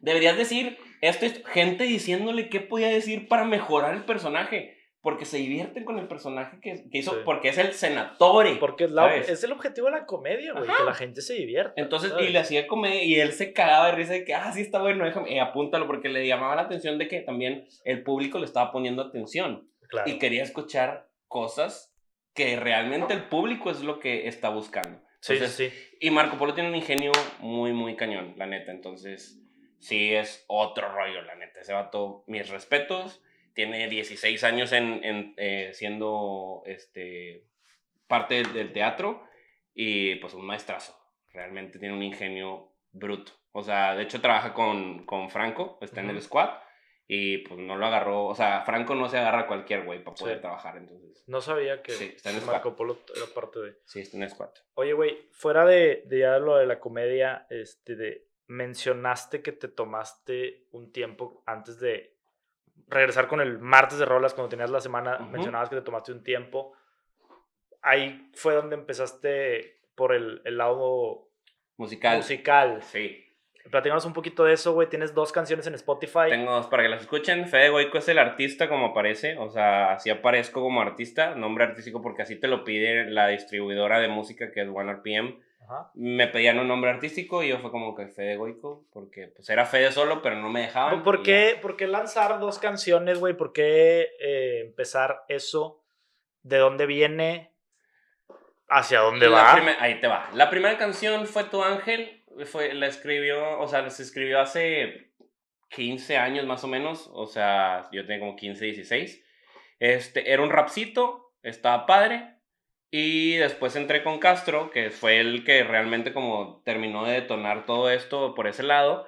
Deberías decir, esto es gente diciéndole qué podía decir para mejorar el personaje. Porque se divierten con el personaje que, que hizo, Sí. porque es el senatore. Porque es, la- es el objetivo de la comedia, güey. Que la gente se divierta. Entonces, ¿sabes? y le hacía comedia y él se cagaba de risa de que, ah, sí está bueno, déjame, eh, apúntalo, porque le llamaba la atención de que también el público le estaba poniendo atención Claro. y quería escuchar cosas que realmente el público es lo que está buscando. Sí, Entonces, sí, sí. Y Marco Polo tiene un ingenio muy, muy cañón, la neta. Entonces, sí es otro rollo, la neta. Ese vato, mis respetos. Tiene 16 años en, en, eh, siendo este, parte del, del teatro y pues un maestrazo. Realmente tiene un ingenio bruto. O sea, de hecho trabaja con, con Franco, está en el squad Y pues no lo agarró, o sea, Franco no se agarra a cualquier güey para poder Sí. trabajar, entonces. No sabía que Sí, está en Marco. Polo era parte de. Sí, está en squad. Oye, güey, fuera de, de ya lo de la comedia, este, de, mencionaste que te tomaste un tiempo antes de regresar con el martes de rolas, cuando tenías la semana, mencionabas que te tomaste un tiempo. Ahí fue donde empezaste por el, el lado Musical. musical. Sí. Platícanos un poquito de eso, güey. Tienes dos canciones en Spotify. Tengo dos para que las escuchen. Fede Goico es el artista como aparece, o sea, así aparezco como artista, nombre artístico porque así te lo pide la distribuidora de música que es OneRPM. Ajá. Me pedían un nombre artístico y yo fue como que Fede Goico, porque pues era Fede solo, pero no me dejaban. ¿Por qué, por qué lanzar dos canciones, güey? ¿Por qué eh, empezar eso? ¿De dónde viene? ¿Hacia dónde La va? ahí te va. La primera canción fue Tu Ángel, fue, la escribió, o sea, se escribió hace 15 años más o menos, o sea, yo tenía como 15, 16. Este, era un rapcito, estaba padre, y después entré con Castro, que fue el que realmente como terminó de detonar todo esto por ese lado,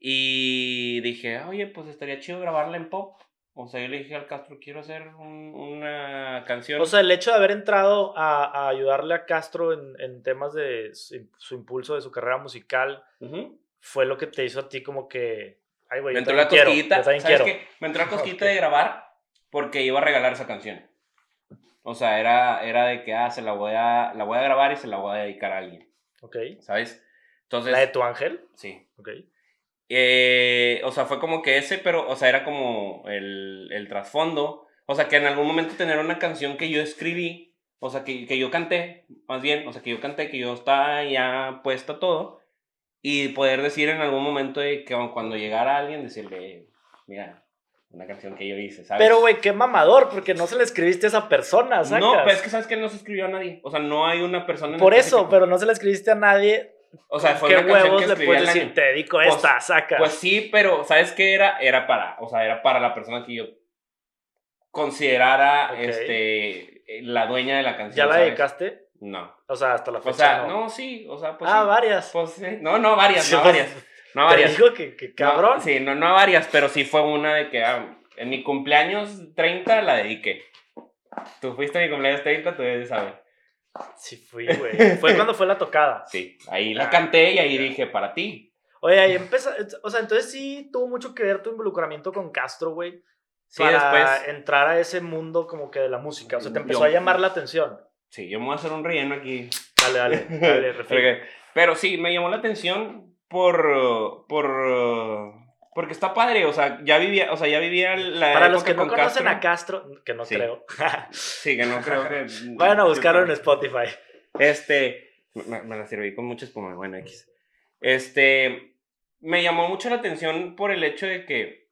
y dije, oye, pues estaría chido grabarla en pop. O sea, yo le dije al Castro, quiero hacer un- una canción. O sea, el hecho de haber entrado a, a ayudarle a Castro en, en temas de su, su impulso de su carrera musical fue lo que te hizo a ti como que. Ay, güey, Me entró la cosquillita, ¿sabes quiero. qué? Me entró la cosquillita Ok. de grabar porque iba a regalar esa canción. O sea, era, era de que, ah, se la voy, a, la voy a grabar y se la voy a dedicar a alguien, Ok. ¿sabes? Entonces, ¿La de tu ángel? sí. Ok. Eh, o sea, fue como que ese, pero, o sea, era como el, el trasfondo. O sea, que en algún momento tener una canción que yo escribí, o sea, que, que yo canté, más bien, o sea, que yo canté, que yo estaba ya puesta todo, y poder decir en algún momento de que cuando llegara alguien, decirle, mira, una canción que yo hice, ¿sabes? Pero, güey, qué mamador, porque no se le escribiste a esa persona, ¿sacas? No, pero es que sabes que no se escribió a nadie. O sea, no hay una persona. en Por eso, pero no se le escribiste a nadie. O sea, fue ¿Qué una canción huevos que le puedes decir? Te dedico Pues- esta, saca. Pues sí, pero ¿sabes qué era? Era para, o sea, era para la persona que yo considerara este la dueña de la canción. ¿Ya la ¿sabes? dedicaste? No. O sea, hasta la fecha. O sea, no. no, sí, o sea, pues ah, sí. varias. Pues sí. No, no varias, Sí, no pues, varias. No Te digo que, que cabrón. No, sí, no, no varias, pero sí fue una de que ah, en mi cumpleaños 30 la dediqué. Tú fuiste a mi cumpleaños 30, tú debes saber. Sí fui, güey. Fue cuando fue la tocada. Sí, ahí la canté y ahí dije, para ti. Oye, ahí empezó, o sea, entonces sí tuvo mucho que ver tu involucramiento con Castro, güey. Sí, para después. entrar a ese mundo como que de la música. O sea, te empezó Yo- a llamar la atención. Sí, yo me voy a hacer un relleno aquí. Dale, dale, dale, Pero sí, me llamó la atención por, por, porque está padre, o sea, ya vivía, o sea, ya vivía la Para los que no con conocen Castro. a Castro, que no Sí. creo, Sí, que no creo que... vayan a buscarlo en Spotify. Este, me, me la serví con mucha espuma, bueno, X. Este, me llamó mucho la atención por el hecho de que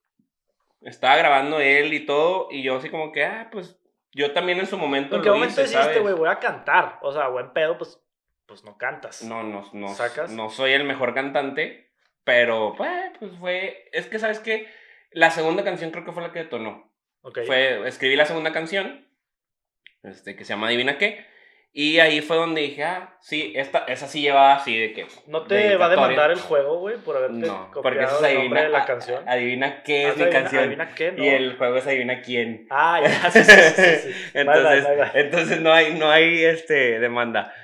estaba grabando él y todo, y yo así como que, ah, pues, yo también en su momento ¿En qué lo momento ¿sabes? güey, voy a cantar? O sea, buen pedo, pues, pues no cantas. No, no, no, ¿Sacas? no soy el mejor cantante, pero pues, pues fue, es que sabes que la segunda canción creo que fue la que detonó. Ok. Fue, escribí la segunda canción, este, que se llama Adivina qué, y ahí fue donde dije, ah, sí, esta, esa sí llevaba así de que... ¿No te va a demandar el juego, güey, por haberte No, porque copiado eso es el nombre adivina, de la canción? adivina qué Ah, es mi adivina- canción. adivina qué, ¿no? Y el juego es adivina quién. Ah, ya, sí, sí, sí, sí, entonces, Bye, bye, bye, bye. entonces no hay, no hay este, demanda.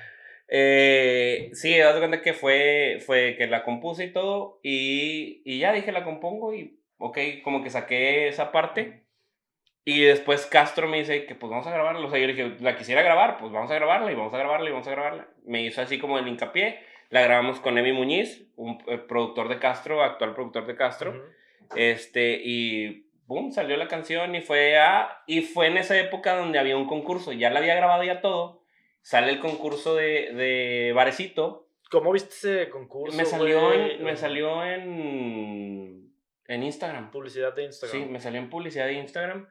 Eh, sí, das cuenta que fue, fue que la compuse y todo, y, y ya dije, la compongo y, ok, como que saqué esa parte. Y después Castro me dice que pues vamos a grabarla. O sea, yo le dije, la quisiera grabar, pues vamos a grabarla y vamos a grabarla y vamos a grabarla. Me hizo así como el hincapié. La grabamos con Emi Muñiz, un eh, productor de Castro, actual productor de Castro. Este, y boom, salió la canción y fue a. Y fue en esa época donde había un concurso. Ya la había grabado ya todo. Sale el concurso de, de Barecito. ¿Cómo viste ese concurso? Me salió, güey? en, me salió en, en Instagram. Publicidad de Instagram. Sí, me salió en publicidad de Instagram.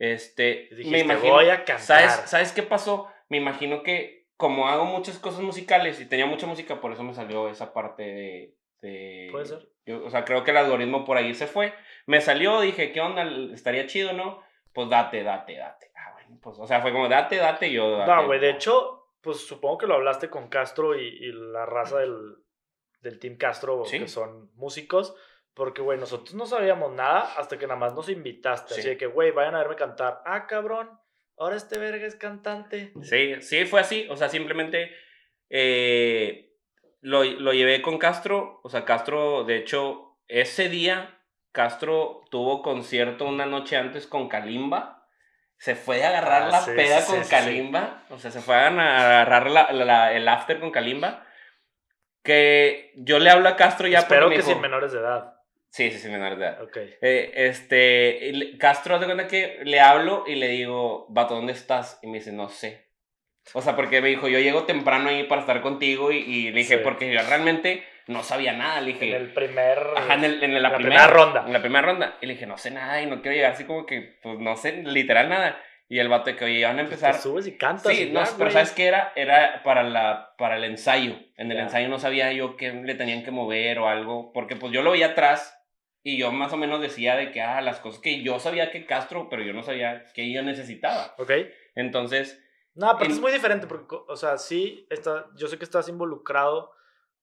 Este, dijiste, me imagino, voy a cantar. ¿sabes, ¿Sabes qué pasó? Me imagino que como hago muchas cosas musicales y tenía mucha música, por eso me salió esa parte de... de- Puede ser. yo, o sea, creo que el algoritmo por ahí se fue. Me salió, dije, ¿qué onda? ¿Estaría chido, no? Pues date, date, date. Pues, o sea, fue como date, date, yo date. No, güey, de hecho, pues supongo que lo hablaste con Castro y, y la raza del, del Team Castro, Sí. que son músicos. Porque, güey, nosotros no sabíamos nada hasta que nada más nos invitaste. Sí. Así de que, güey, vayan a verme cantar. Ah, cabrón, ahora este verga es cantante. Sí, sí, fue así. O sea, simplemente eh, lo, lo llevé con Castro. O sea, Castro, de hecho, ese día, Castro tuvo concierto una noche antes con Kalimba. Se fue a agarrar Ah, la sí, peda sí, con sí. Kalimba. O sea, se fue a agarrar la- la- el after con Kalimba. Que yo le hablo a Castro ya Espero que me dijo- sin menores de edad. Sí, sí, sí, menor de edad. Ok. Eh, este, Castro, haz de cuenta que le hablo y le digo, vato, ¿dónde estás? Y me dice, no sé. O sea, porque me dijo, yo llego temprano ahí para estar contigo y, y le dije, porque yo realmente no sabía nada. Le dije, En el primer. ajá, en, el- en la, la primera, primera ronda. En la primera ronda. Y le dije, no sé nada y no quiero llegar así como que, pues no sé, literal nada. Y el vato de que, oye, van a Pues empezar. te subes y cantas. Sí, y no, pero güey. ¿sabes qué era? Era para, la, para el ensayo. En el ensayo no sabía yo qué le tenían que mover o algo, porque pues yo lo veía atrás y yo más o menos decía de que, ah, las cosas que yo sabía que Castro, pero yo no sabía que yo necesitaba. Ok. Entonces, No, pero En- es muy diferente porque, o sea, sí, está, yo sé que estás involucrado,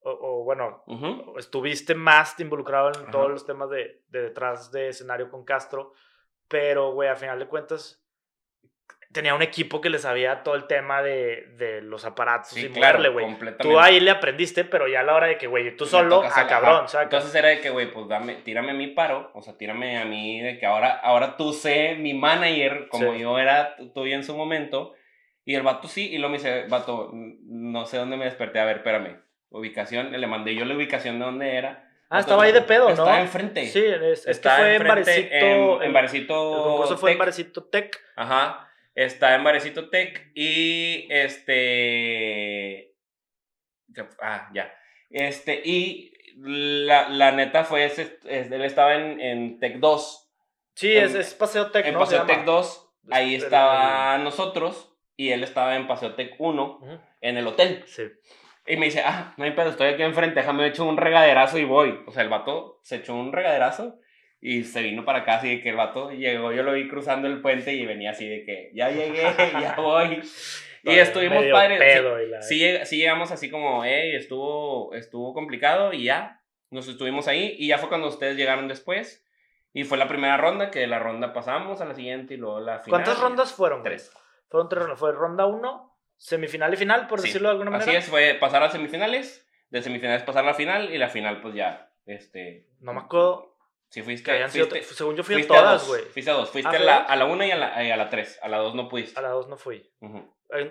o, o, bueno, ujú, estuviste más involucrado en Ajá. todos los temas de, de detrás de escenario con Castro, pero, güey, a final de cuentas, tenía un equipo que le sabía todo el tema de, de los aparatos sí, y claro, güey. Tú ahí le aprendiste, pero ya a la hora de que, güey, tú solo, a solo, cabrón. Entonces era de que, güey, pues dame, tírame a mi paro, o sea, tírame a mí de que ahora, ahora tú sé mi manager, como Sí. yo era tú en su momento, y el vato sí, y luego me dice, vato, no sé dónde me desperté, a ver, espérame, ubicación, le mandé yo la ubicación de dónde era. ah, estaba ahí de pedo, ¿no? Estaba enfrente. Sí, es, es que Estaba fue en Barecito. en, en Barecito El concurso fue en. Barecito Tech. Ajá. Está en Barecito Tech y este. Ah, ya. Este, y la, la neta fue ese. es- Él estaba en, en Tech 2. Sí, En- es, es Paseo Tech, En Paseo. Tech 2, ahí Es- estaba nosotros. Y él estaba en Paseo Tech 1, Ujú. en el hotel. Sí. Y me dice, ah, no hay pedo, estoy aquí enfrente, déjame echar un regaderazo y voy. O sea, el vato se echó un regaderazo y se vino para acá, así de que el vato llegó, yo lo vi cruzando el puente y venía así de que, ya llegué, ya voy. Y estuvimos padres. sí. la- Sí, sí llegamos así como, hey, estuvo, estuvo complicado y ya, nos estuvimos ahí y ya fue cuando ustedes llegaron después y fue la primera ronda, que la ronda pasamos a la siguiente y luego la final. ¿Cuántas rondas fueron? Tres. Fueron tres rondas. Fue ronda 1, semifinal y final, por Sí, decirlo de alguna manera. Así es, fue pasar a semifinales, de semifinales pasar a la final y la final pues ya, este... No me acuerdo Si fuiste, que sido. fuiste, Según yo fui a fuiste a todas, dos, güey. Fuiste a dos, fuiste Ah, a, ¿fue la, dos? a la una y a la, y a la tres, a la dos no pudiste. A la 2 no fui. ¿A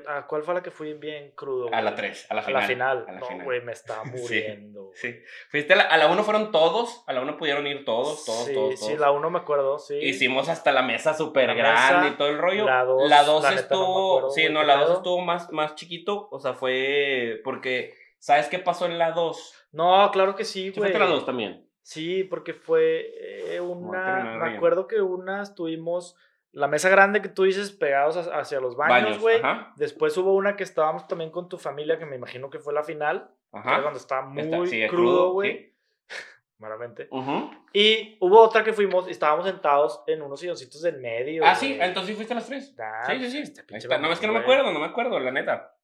a cuál fue la que fui bien crudo? A güey? la tres, a la A final. la final. a la no, final. güey, me estaba Sí. muriendo. güey. Sí. Fuiste a la, a la uno fueron todos, a la uno pudieron ir todos, todos, sí, todos, Sí, todos. la 1 me acuerdo, sí. Hicimos hasta la mesa súper grande y todo el rollo. la dos, la dos la neta, no estuvo, acuerdo, sí, no, la dos pedo. estuvo más, más chiquito, o sea, fue porque, ¿sabes qué pasó en la dos? No, claro que sí, Sí, güey. a la dos también. Sí, porque fue eh, una. terminar me acuerdo que una estuvimos. La mesa grande que tú dices pegados ha- hacia los baños, güey. Después hubo una que estábamos también con tu familia, que me imagino que fue la final. ajá. cuando estaba muy Está- sí, es crudo, güey. sí. Meramente. Ujú. Y hubo otra que fuimos y estábamos sentados en unos silloncitos del medio. Ah, sí, entonces sí fuiste a las tres. Ah, sí, sí, pues, sí. este Ahí pinche está. No, es que no me acuerdo, no me acuerdo, la neta.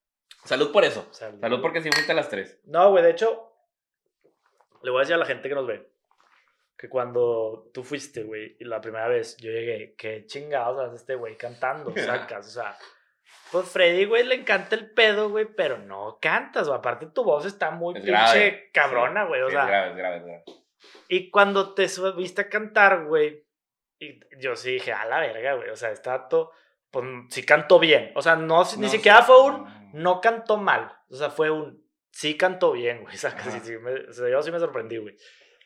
Salud por eso. Salud. Salud porque sí fuiste a las tres. No, güey, de hecho, le voy a decir a la gente que nos ve que cuando tú fuiste, güey, y la primera vez yo llegué, qué chingados hace este güey cantando, sacas, o sea. Pues Freddy, güey, le encanta el pedo, güey, pero no cantas, güey. Aparte tu voz está muy Es pinche grave. cabrona, Sí, güey, o sí, sea. Es grave, es grave, es grave. Y cuando te subiste a cantar, güey, y yo sí dije, a la verga, güey. O sea, este dato, pues sí cantó bien. O sea, no, ni No, siquiera fue un, no. cantó mal. O sea, fue un, sí cantó bien, güey. O sea, sí, sí me- o sea, yo sí me sorprendí, güey.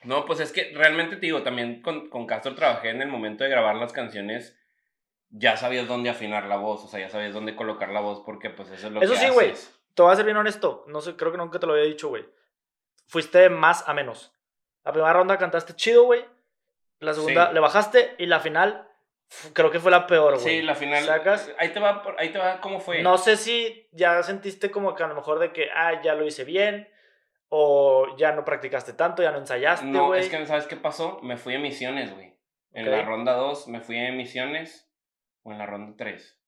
No, pues es que realmente te digo, también con, con Castro trabajé en el momento de grabar las canciones. Ya sabías dónde afinar la voz, o sea, ya sabías dónde colocar la voz porque pues eso es lo Eso que sí, güey. Te voy a ser bien honesto. No sé, creo que nunca te lo había dicho, güey. Fuiste de más a menos. La primera ronda cantaste chido, güey. La segunda Sí. le bajaste y la final creo que fue la peor, güey. Sí, la final. ¿Sacas? Ahí te va, ahí te va cómo fue. No sé si ya sentiste como que a lo mejor de que, ah, ya lo hice bien, o ya no practicaste tanto, ya no ensayaste, No, es que ¿sabes qué pasó? Me fui a misiones, güey. En la ronda 2 me fui a misiones o en la ronda 3.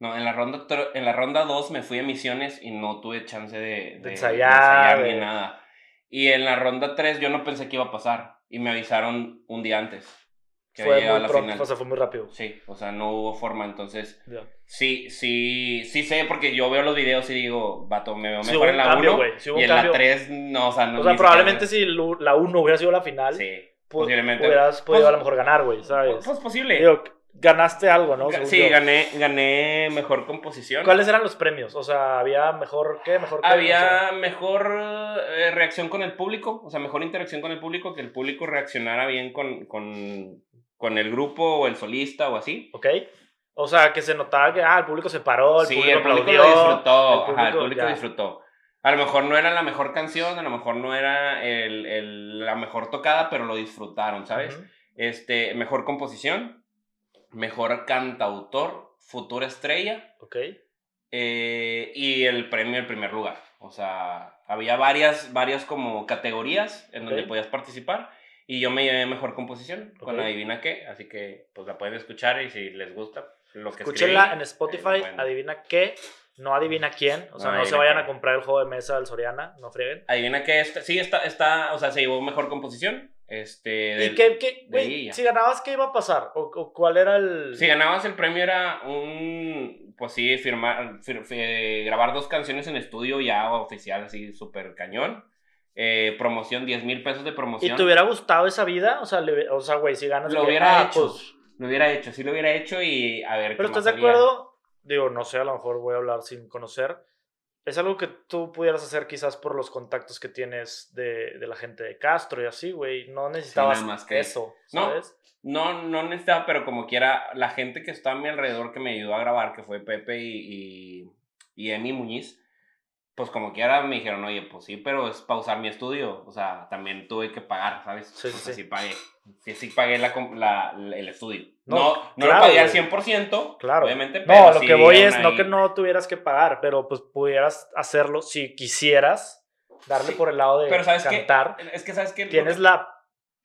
No, en la ronda en la ronda 2 me fui a misiones y no tuve chance de, de- de ensayar, ensayar ni nada. Y en la ronda 3 yo no pensé que iba a pasar. y me avisaron un día antes. Que Fue a muy la pronto, final. o sea, fue muy rápido. Sí, o sea, no hubo forma, entonces Ya. sí, sí, sí sé porque yo veo los videos y digo, vato, me veo Sí mejor hubo en la cambio, 1 güey, sí hubo y en la cambio. 3 no, o sea, no O sea, probablemente si la 1 hubiera sido la final, Sí, posiblemente. hubieras podido Pues- a lo mejor ganar, güey, ¿sabes? Pues posible. Digo, ganaste algo, ¿no? Según sí, yo. gané, gané mejor composición. ¿Cuáles eran los premios? O sea, había mejor, ¿qué? Mejor qué? O Había sea, mejor eh, reacción con el público, o sea, mejor interacción con el público, que el público reaccionara bien con, con, con el grupo o el solista o así. ¿Ok? O sea, que se notaba que, ah, el público se paró, el sí, público el público aplaudió. lo disfrutó. el ajá, el público, público ya. disfrutó. A lo mejor no era la mejor canción, a lo mejor no era el, el- la mejor tocada, pero lo disfrutaron, ¿sabes? Ujú. Este, mejor composición, mejor cantautor, futura estrella. Ok. eh, y el premio en primer lugar. O sea, había varias, varias como categorías en donde Ok. podías participar. Y yo me llevé mejor composición con. Adivina qué. Así que pues la pueden escuchar y si les gusta lo que Escúchenla escribí, en eh, Spotify, bueno. adivina qué, no adivina quién. O sea, No no, se vayan a comprar el juego de mesa del Soriana, no frieguen. Adivina qué. Está, sí, está, está, o sea, se llevó mejor composición. Este, ¿Y qué, qué, ya. si ganabas, qué iba a pasar? ¿O, o cuál era el...? Si ganabas el premio era un, pues sí, firmar, fir- fi- grabar dos canciones en estudio ya oficial, así súper cañón. Eh, promoción, 10 mil pesos de ¿Y promoción. te hubiera gustado esa vida? O sea, le- o sea, güey, si ganas... Lo hubiera hecho. pues, Lo hubiera hecho, sí lo hubiera hecho y a ver Pero ¿estás de acuerdo? Digo, no sé, a lo mejor voy a hablar sin conocer. Es algo que tú pudieras hacer quizás por los contactos que tienes de, de la gente de Castro y así, güey. No necesitabas nada más que- eso, No. ¿sabes? No, no necesitaba, pero como quiera, la gente que está a mi alrededor que me ayudó a grabar, que fue Pepe y, y, y Emi Muñiz, pues como quiera me dijeron, oye, pues sí, pero es pausar mi estudio. O sea, también tuve que pagar, ¿sabes? Sí, sí, O sea, sí. pagué. Sí, sí pagué la, com- la- el estudio. No, No, no, claro, lo pagué al güey. 100%, Claro. obviamente, No, pero lo sí que voy es no ahí- que no tuvieras que pagar, pero pues pudieras hacerlo si quisieras darle Sí, por el lado de Pero ¿sabes cantar. qué? Es que ¿sabes qué? Tienes la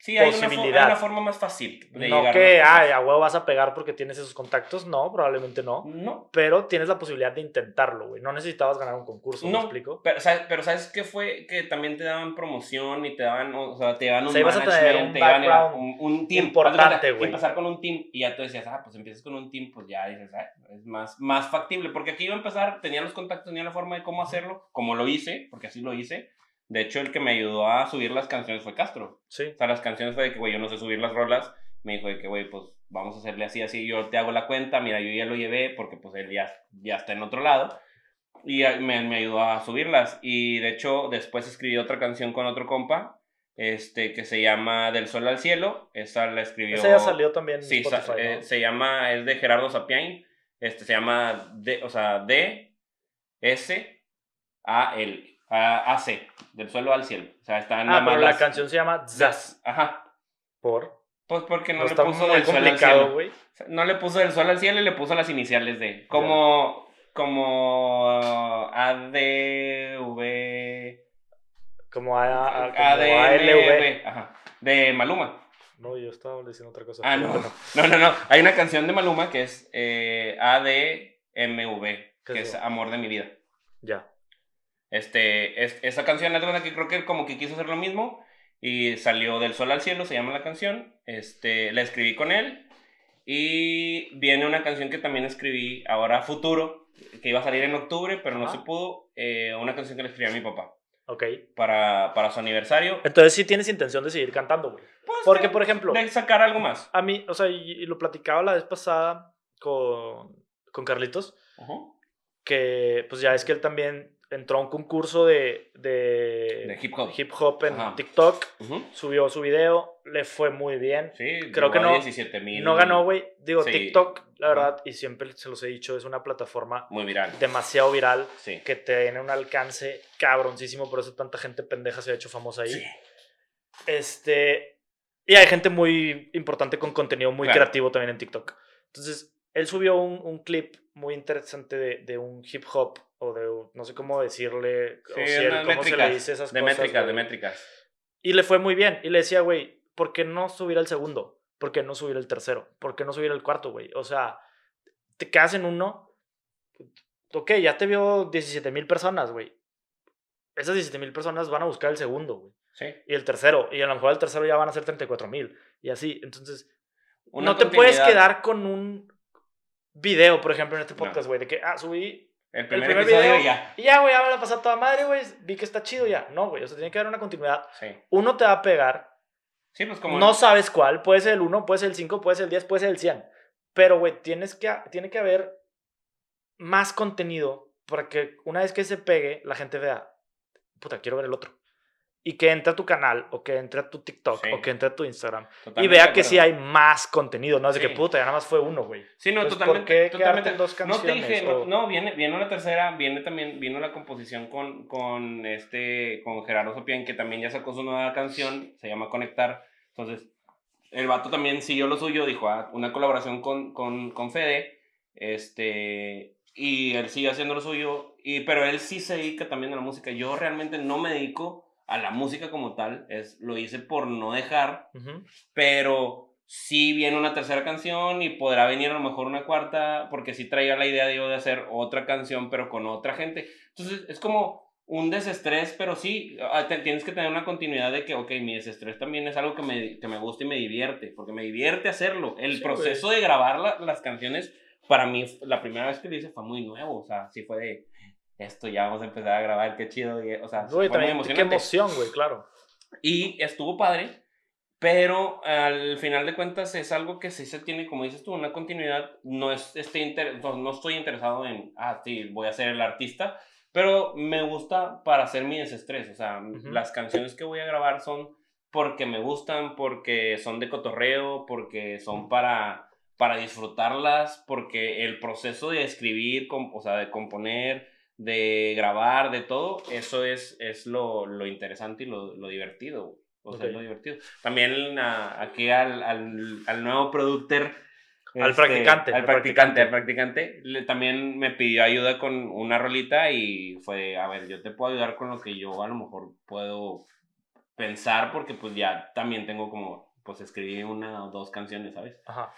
Sí, hay una, hay una forma más fácil de no llegar que ay, a huevo vas a pegar porque tienes esos contactos, no, probablemente no, No, pero tienes la posibilidad de intentarlo, güey. No necesitabas ganar un concurso, ¿me No, explico? Pero ¿sabes, pero ¿sabes qué fue? Que también te daban promoción y te daban, o sea, te daban un O sea, ibas a tener management, un te daban un, un team. importante, güey. Empezar con un team y ya tú decías, ah, pues empiezas con un team, pues ya dices, ah, es más, más factible. Porque aquí iba a empezar, tenía los contactos, tenía la forma de cómo hacerlo, como lo hice, porque así lo hice. De hecho, el que me ayudó a subir las canciones fue Castro. Sí. O sea, las canciones fue de que, güey, yo no sé subir las rolas. Me dijo de que, güey, pues vamos a hacerle así, así. Yo te hago la cuenta, mira, yo ya lo llevé porque pues él ya, ya está en otro lado. Y me, me ayudó a subirlas. Y de hecho, después escribí otra canción con otro compa, este, que se llama Del Sol al Cielo. Esa la escribió... Ese ya salió también en Sí, sa- eh, se llama, es de Gerardo Sapiain. Este, se llama, D, o sea, D, S, A, L. A, AC, del suelo al cielo. O sea, está nada Ah, pero la canción se llama Zaz. Ajá. Por. Pues porque no, No, le puso del sol al cielo. güey. No le puso del sol al cielo y le puso las iniciales de. Como. Como. ADV. Como, a, a- como ADLV. Ajá. De Maluma. No, yo estaba diciendo otra cosa. Ah, no. bueno. No, no, no. Hay una canción de Maluma que es eh, ADMV. ¿Qué Que es? Amor de mi vida. Ya. Este, es, esa canción, cuenta que creo que como que quiso hacer lo mismo y salió del sol al cielo, se llama la canción. Este, la escribí con él y viene una canción que también escribí ahora futuro, que iba a salir en octubre, pero no Ajá. se pudo. eh, una canción que le escribí a mi papá Ok. para, para su aniversario. Entonces sí tienes intención de seguir cantando, güey. Pues, Porque, de- por ejemplo, de sacar algo más. a mí, o sea, y, y lo platicaba la vez pasada con, con Carlitos, que pues ya es que él también entró a un concurso de, de, De hip hop. hip hop en Ajá. TikTok, subió su video, le fue muy bien. Sí, Creo que no- 17 mil. No ganó, güey. Digo, Sí. TikTok, la verdad, y siempre se los he dicho, es una plataforma Muy viral. demasiado viral Sí. que tiene un alcance cabroncísimo, por eso tanta gente pendeja se ha hecho famosa ahí. Sí. Este, y hay gente muy importante con contenido muy Claro. creativo también en TikTok. Entonces, él subió un, un clip muy interesante de, de un hip hop o de, no sé cómo decirle, o Sí, si él- unas cómo se le dice esas De cosas. métricas, de métricas. Y le fue muy bien. Y le decía, güey, ¿por qué no subir el segundo? ¿Por qué no subir el tercero? ¿Por qué no subir el cuarto, güey? O sea, te quedas en uno. Ok, ya te vio 17 mil personas, güey. esas 17 mil personas van a buscar el segundo, güey. Sí. Y el tercero. Y a lo mejor el tercero ya van a ser 34 mil. Y así. Entonces, Una no te puedes quedar con un video, por ejemplo, en este No. podcast, güey, de que, ah, subí. El primer, primer episodio video- ya. Y ya, güey, ya me la pasé a toda madre, güey. Vi que está chido ya. No, güey. O sea, tiene que haber una continuidad. Sí. Uno te va a pegar. Sí, pues como. No sabes cuál. Puede ser el 1, puede ser el 5, puede ser el 10, puede ser el 100. Pero, güey, tienes que, tiene que haber más contenido para que una vez que se pegue, la gente vea, puta, quiero ver el otro. Y que entre a tu canal, o que entre a tu TikTok, Sí. o que entre a tu Instagram. y totalmente vea de que sí hay más contenido. No es de Sí. que, puta, ya nada más fue uno, güey. Sí, no, Pues, ¿por totalmente. totalmente. en dos No te canciones? dije, O- no, no, viene, viene una tercera, viene también, vino la composición con, con este, con Gerardo Sopián, que también ya sacó su nueva canción, se llama Conectar. Entonces, el vato también siguió lo suyo, dijo, ah, una colaboración con, con, con Fede, este, y él sigue haciendo lo suyo, y, pero él sí se dedica también a la música. Yo realmente no me dedico a la música como tal, es, lo hice por no dejar, pero sí viene una tercera canción y podrá venir a lo mejor una cuarta, porque sí traía la idea de hacer otra canción, pero con otra gente. Entonces es como un desestrés, pero sí, ah, tienes que tener una continuidad de que, ok, mi desestrés también es algo que me, que me gusta y me divierte, porque me divierte hacerlo. El Sí, proceso de grabar la- las canciones, para mí, la primera vez que lo hice fue muy nuevo, o sea, sí fue de, esto ya vamos a empezar a grabar, qué chido, y, o sea, Güey, fue muy también, qué emocionante. emoción, güey, claro. Y estuvo padre, pero al final de cuentas es algo que sí se tiene, como dices tú, una continuidad. No, es, este inter- no, no estoy interesado en, ah, sí, voy a ser el artista, pero me gusta para hacer mi desestrés. O sea, Ujú. las canciones que voy a grabar son porque me gustan, porque son de cotorreo, porque son para, para disfrutarlas, porque el proceso de escribir, o sea, de componer, de grabar, de todo, eso es, es lo, lo interesante y lo, lo divertido. güey. O sea, Ok. es lo divertido. También a- aquí al, al, al nuevo productor. Al practicante, Al practicante. al practicante. le- también me pidió ayuda con una rolita y fue, a ver, yo te puedo ayudar con lo que yo a lo mejor puedo pensar porque pues ya también tengo como, pues escribí una o dos canciones, ¿sabes? Ajá.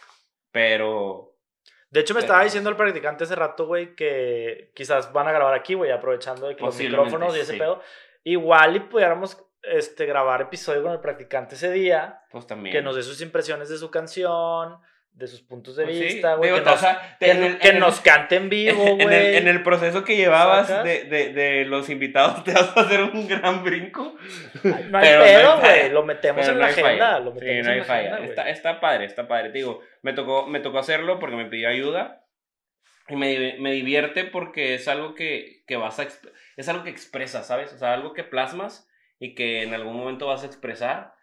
Pero De hecho, me estaba diciendo el practicante hace rato, güey, que quizás van a grabar aquí, güey, aprovechando de que los micrófonos y ese sí. pedo. Igual y pudiéramos este, grabar episodio con el practicante ese día, pues también. que nos dé sus impresiones de su canción, de sus puntos de Pues sí, vista, güey. digo, que o sea, que en no- el- que en el- nos cante en vivo, en, güey. el, en el proceso que llevabas de, de, de los invitados te vas a hacer un gran brinco. Ay, No hay pero no pedo, güey. Lo metemos Pero en no la agenda. falla. Lo Sí, metemos no hay en la falla. agenda, está, está padre, está padre. Te digo, me tocó, me tocó hacerlo porque me pidió ayuda. Y me, me divierte porque es algo que, que vas a... Es algo que expresas, ¿sabes? O sea, algo que plasmas y que en algún momento vas a expresar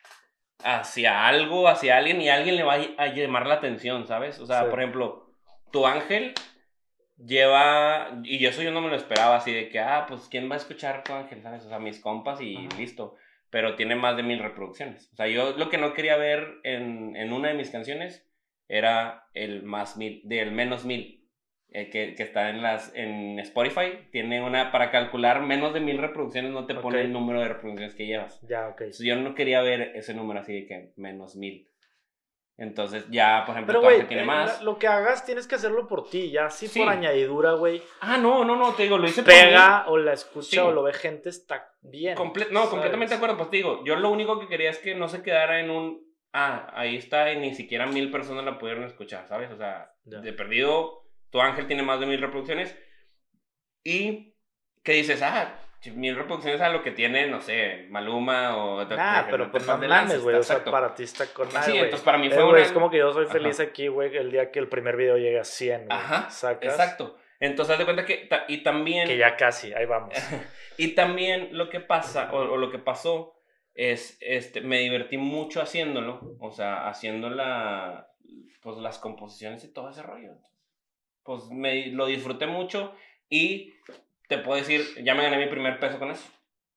hacia algo, hacia alguien y alguien le va a llamar la atención, ¿sabes? O sea, Sí. por ejemplo, tu ángel lleva, y eso yo no me lo esperaba, así de que, ah, pues, ¿quién va a escuchar tu ángel, sabes? O sea, mis compas y Ajá. listo, pero tiene más de mil reproducciones. O sea, yo lo que no quería ver en, en una de mis canciones era el más mil, del menos mil. Eh, que, que está en las en Spotify tiene una para calcular menos de mil reproducciones no te pone Ok. el número de reproducciones que llevas Ya, ok. entonces, yo no quería ver ese número así de que menos mil. Entonces, ya, por ejemplo, Pero, ángel tiene eh, más. lo que hagas tienes que hacerlo por ti. Ya, si Sí. por añadidura, güey, Ah, no, no, no, te digo, lo hice por mí. pega o la escucha Sí. o lo ve gente, está bien. Comple- no, completamente de ¿sabes? acuerdo. Pues te digo, yo lo único que quería es que no se quedara en un. Ah, ahí está, y ni siquiera mil personas la pudieron escuchar, ¿sabes? O sea, de perdido, tu ángel tiene más de mil reproducciones. Y que dices, ah, mil reproducciones a lo que tiene, no sé, Maluma o. Nah, pero pues no mames, güey. O sea, para ti está con nada, Sí, entonces para mí Eh, fue una. Es como que yo soy feliz aquí, güey, el día que el primer video llegue a 100, güey. Ajá. Exacto. Entonces, haz de cuenta que. Y también. Que ya casi, ahí vamos. Y también lo que pasa, o, o lo que pasó, es, este, me divertí mucho haciéndolo, o sea, haciendo la, pues, las composiciones y todo ese rollo. Pues me, lo disfruté mucho y te puedo decir, ya me gané mi primer peso con eso.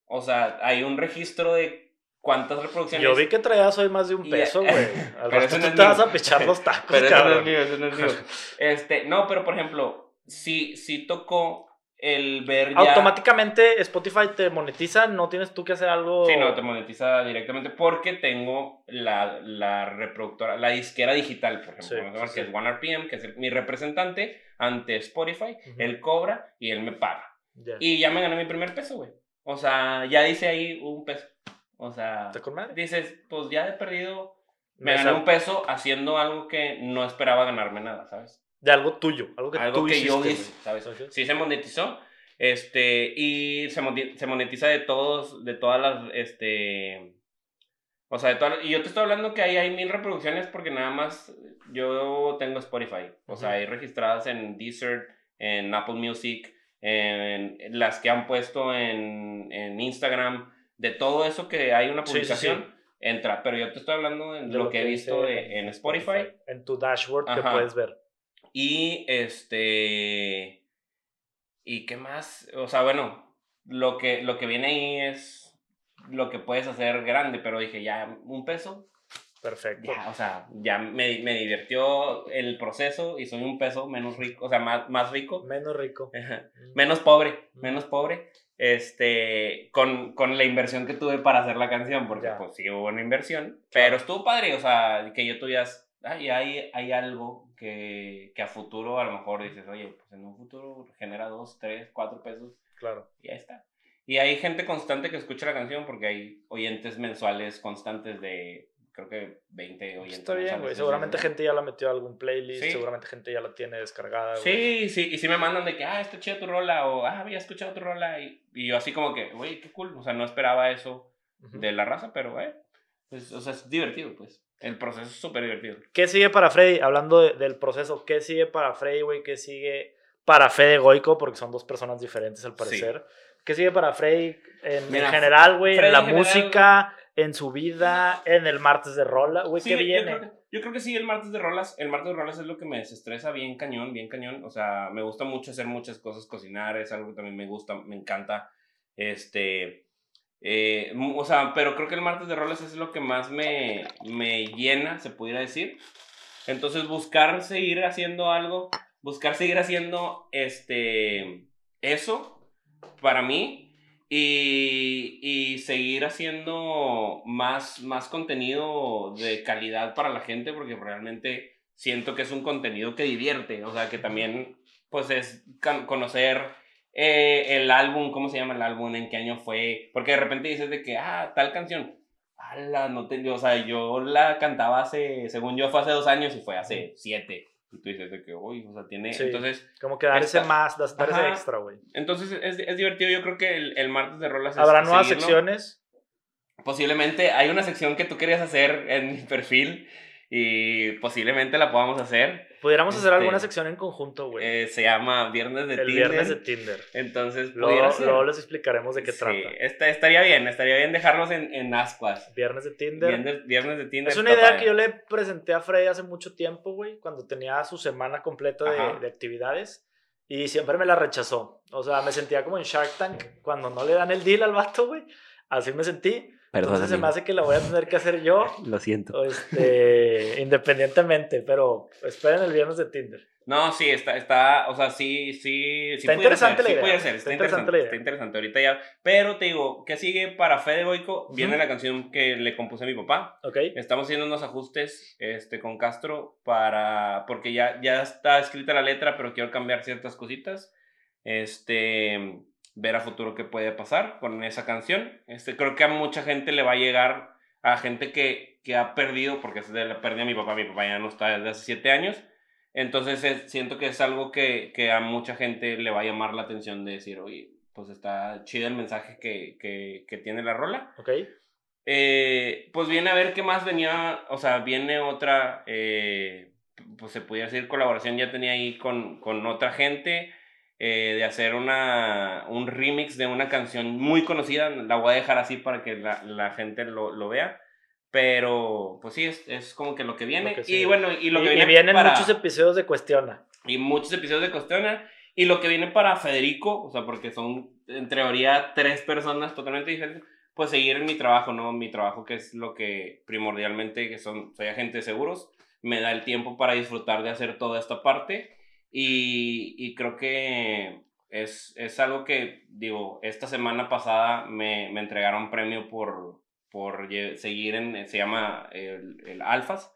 O sea, hay un registro de cuántas reproducciones. Yo vi que traías hoy más de un peso, güey. Al rato no te vas a pechar los tacos, Pero eso no cabrón. es mío, eso no es mío. Este, no, pero por ejemplo, si, si tocó el ver ya... Automáticamente Spotify te monetiza, no tienes tú que hacer algo. Sí, no, te monetiza directamente porque tengo la, la reproductora, la disquera digital, por ejemplo, Sí, sí, que sí. es OneRPM, que es el- mi representante ante Spotify. Ujú. Él cobra y él me paga. Y ya me gané mi primer peso, güey. O sea, ya dice ahí un peso. O sea, ¿Está con madre? dices, pues ya he perdido, me Me gané un peso haciendo algo que no esperaba ganarme nada, ¿sabes? De algo tuyo, algo que algo tú que yo hiciste, hice, güey. ¿sabes? Sí se monetizó, este, y se, se monetiza de todos, de todas las, este, o sea, de todas, y yo te estoy hablando que ahí hay mil reproducciones porque nada más yo tengo Spotify, o sea, hay registradas en Deezer, en Apple Music, en las que han puesto en, en Instagram, de todo eso que hay una Sí, sí, publicación, entra, pero yo te estoy hablando de, De lo, que he visto de- en Spotify. En tu dashboard que Ajá. puedes ver. Y este. ¿Y qué más? O sea, bueno, lo que, lo que viene ahí es lo que puedes hacer grande, pero dije, ya, un peso, Perfecto. ya, o sea, ya me, me divirtió el proceso y soy un peso menos rico, o sea, más, más rico, Menos rico. Mm. menos pobre, menos pobre, este, con, con la inversión que tuve para hacer la canción, porque Ya. pues sí hubo una inversión, Claro. pero estuvo padre, o sea, que yo tuvieras, ay, hay, hay algo que, que a futuro a lo mejor dices, oye, pues en un futuro genera dos, tres, cuatro pesos, Claro. y ahí está. Y hay gente constante que escucha la canción porque hay oyentes mensuales constantes de, creo que 20 oyentes. Está bien, güey. Seguramente gente ya la metió a algún playlist. Sí. Seguramente gente ya la tiene descargada. Sí, sí, y sí me mandan de que, ah, está chida tu rola, o ah, había escuchado tu rola, y, y yo así como que, güey, qué cool, o sea, no esperaba eso Ujú. de la raza, pero, güey, pues, o sea, es divertido, pues, el proceso es súper divertido. ¿Qué sigue para Freddy? Hablando de- del proceso, ¿qué sigue para Freddy, güey? ¿Qué sigue para Fede Goico? Porque son dos personas diferentes al Sí. parecer. ¿Qué sigue para Freddy en, en Mira, general, güey? En la en general, música, en su vida, en el martes de rola, güey. Sí, ¿Qué yo viene? creo, que, yo creo que sí, el martes de rolas, el martes de rolas es lo que me desestresa bien cañón, bien cañón, o sea, me gusta mucho hacer muchas cosas, cocinar, es algo que también me gusta, me encanta, este, eh, o sea, pero creo que el martes de rolas es lo que más me, me llena, se pudiera decir, entonces buscar seguir haciendo algo, buscar seguir haciendo, este, eso, para mí, y, y seguir haciendo más, más contenido de calidad para la gente, porque realmente siento que es un contenido que divierte, o sea, que también, pues, es conocer eh, el álbum, cómo se llama el álbum, en qué año fue, porque de repente dices de que, ah, tal canción, ala, no te, o sea, yo la cantaba hace, según yo, fue hace dos años y fue hace siete. Y tú dices de que, uy, o sea, tiene, Sí. entonces... Como que dar ese Esta- más, dar dar ese Ajá. extra, güey. Entonces es, es divertido, yo creo que el, el martes de rolas es ¿Habrá nuevas seguirlo. secciones? Posiblemente hay una sección que tú querías hacer en mi perfil y posiblemente la podamos hacer. Pudiéramos hacer Este, alguna sección en conjunto, güey. Eh, se llama Viernes de el Tinder. viernes de Tinder. Entonces, Luego, ser. luego les explicaremos de qué Sí, trata. esta- estaría bien, estaría bien dejarlos en, en ascuas. Viernes de Tinder. Viernes, viernes de Tinder. Es una idea que yo le presenté a Freddy hace mucho tiempo, güey, cuando tenía su semana completa de, de actividades y siempre me la rechazó. O sea, me sentía como en Shark Tank cuando no le dan el deal al vato, güey. Así me sentí. Entonces se me hace que la voy a tener que hacer yo, Lo siento. este, independientemente, pero esperen el viernes de Tinder. No, sí, está, está, o sea, sí, sí, sí Está pudiera interesante ser, la sí idea, pudiera ser, está está, interesante interesante, la idea. está interesante, ahorita ya, pero te digo, ¿qué sigue para Fede Boico? Viene Ujú. la canción que le compuse a mi papá, ¿Ok? estamos haciendo unos ajustes, este, con Castro para, porque ya, ya está escrita la letra, pero quiero cambiar ciertas cositas, este, ver a futuro qué puede pasar con esa canción, este, creo que a mucha gente le va a llegar, a gente que, que ha perdido, porque la pérdida de mi papá, mi papá ya no está desde hace siete años, entonces es- siento que es algo que, que a mucha gente le va a llamar la atención de decir, oye, pues está chido el mensaje que, que, que tiene la rola. ¿Ok? Eh, pues viene a ver qué más venía, o sea, viene otra, eh, pues se pudiera decir colaboración, ya tenía ahí con, con otra gente, eh, de hacer una, un remix de una canción muy conocida, la voy a dejar así para que la, la gente lo, lo vea, pero pues sí, es, es como que lo que viene, Lo que y bueno, y lo que Y, y viene vienen para- muchos episodios de Cuestiona. y muchos episodios de Cuestiona. Y lo que viene para Federico, o sea, porque son en teoría tres personas totalmente diferentes, pues seguir en mi trabajo, ¿no? Mi trabajo que es lo que primordialmente, que son, soy agente de seguros, me da el tiempo para disfrutar de hacer toda esta parte. Y, y creo que es, es algo que, digo, esta semana pasada me, me entregaron premio por, por seguir en, se llama el, el Alfas.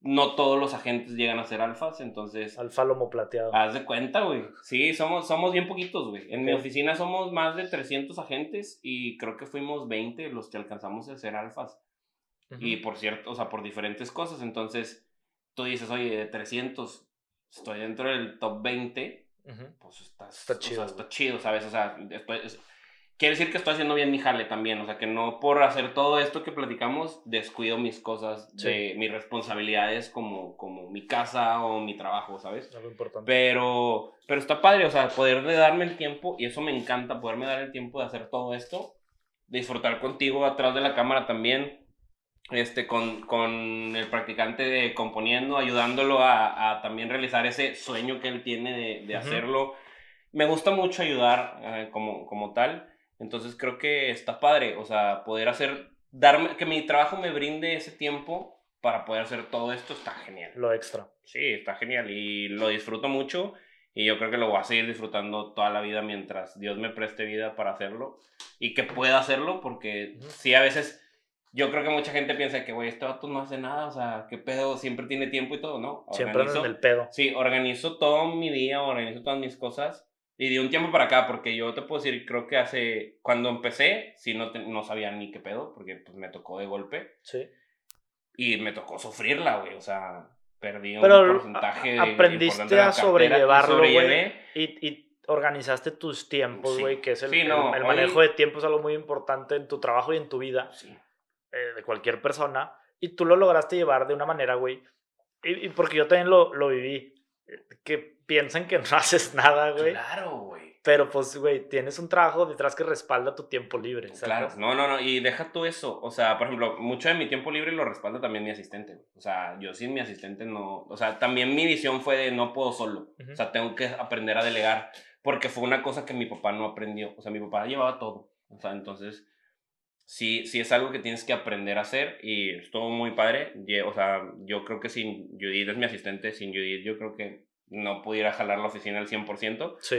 no todos los agentes llegan a ser alfas, entonces... Alfa lomo plateado. Haz de cuenta, güey. Sí, somos, somos bien poquitos, güey. En mi Ok. oficina somos más de 300 agentes y creo que fuimos 20 los que alcanzamos a ser alfas. Ujú. Y por cierto, o sea, por diferentes cosas. Entonces, tú dices, oye, de 300, estoy dentro del top 20, Ujú. pues estás, Está o sea, chido, está chido, ¿sabes? O sea, es- quiere decir que estoy haciendo bien mi jale también. O sea, que no por hacer todo esto que platicamos, descuido mis cosas, de mis responsabilidades como, como mi casa o mi trabajo, ¿sabes? Algo importante. Pero, pero está padre, o sea, poder de darme el tiempo, y eso me encanta, poderme dar el tiempo de hacer todo esto, disfrutar contigo atrás de la cámara también, este, con, con el practicante de componiendo, ayudándolo a, a también realizar ese sueño que él tiene de, hacerlo. Me gusta mucho ayudar eh, como, como tal, entonces creo que está padre, o sea, poder hacer, darme, que mi trabajo me brinde ese tiempo para poder hacer todo esto está genial. Lo extra. Sí, está genial y lo disfruto mucho y yo creo que lo voy a seguir disfrutando toda la vida mientras Dios me preste vida para hacerlo y que pueda hacerlo porque Ujú. sí, a veces yo creo que mucha gente piensa que, güey, este vato no hace nada, o sea, qué pedo, siempre tiene tiempo y todo, ¿no? Siempre andan Organizo- en el pedo. Sí, organizo todo mi día, organizo todas mis cosas y de un tiempo para acá, porque yo te puedo decir, creo que hace, cuando empecé, sí, no, te- no sabía ni qué pedo, porque pues me tocó de golpe Sí. y me tocó sufrirla, güey, o sea, perdí Pero un porcentaje a- de- aprendiste de la a sobrellevarlo, güey. Y, y organizaste tus tiempos, Sí. güey, que es el, Sí, el- no, el hoy- manejo de tiempo es algo muy importante en tu trabajo y en tu vida Sí. Eh, de cualquier persona. Y tú lo lograste llevar de una manera, güey. Y, y porque yo también lo, lo viví. eh, Que piensan que no haces nada, güey. Claro, güey. Pero pues, güey, tienes un trabajo detrás que respalda tu tiempo libre. ¿sabes? Claro, no, no, no, y deja tú eso, o sea, por ejemplo, mucho de mi tiempo libre lo respalda también mi asistente, güey. o sea, yo sin mi asistente no, o sea, también mi visión fue de no puedo solo, Ujú. o sea, tengo que aprender a delegar, porque fue una cosa que mi papá no aprendió, o sea, mi papá llevaba todo, o sea, entonces, sí, sí es algo que tienes que aprender a hacer y estuvo muy padre, o sea, yo creo que sin Judith es mi asistente, sin Judith yo creo que no pudiera jalar la oficina al 100%, Sí.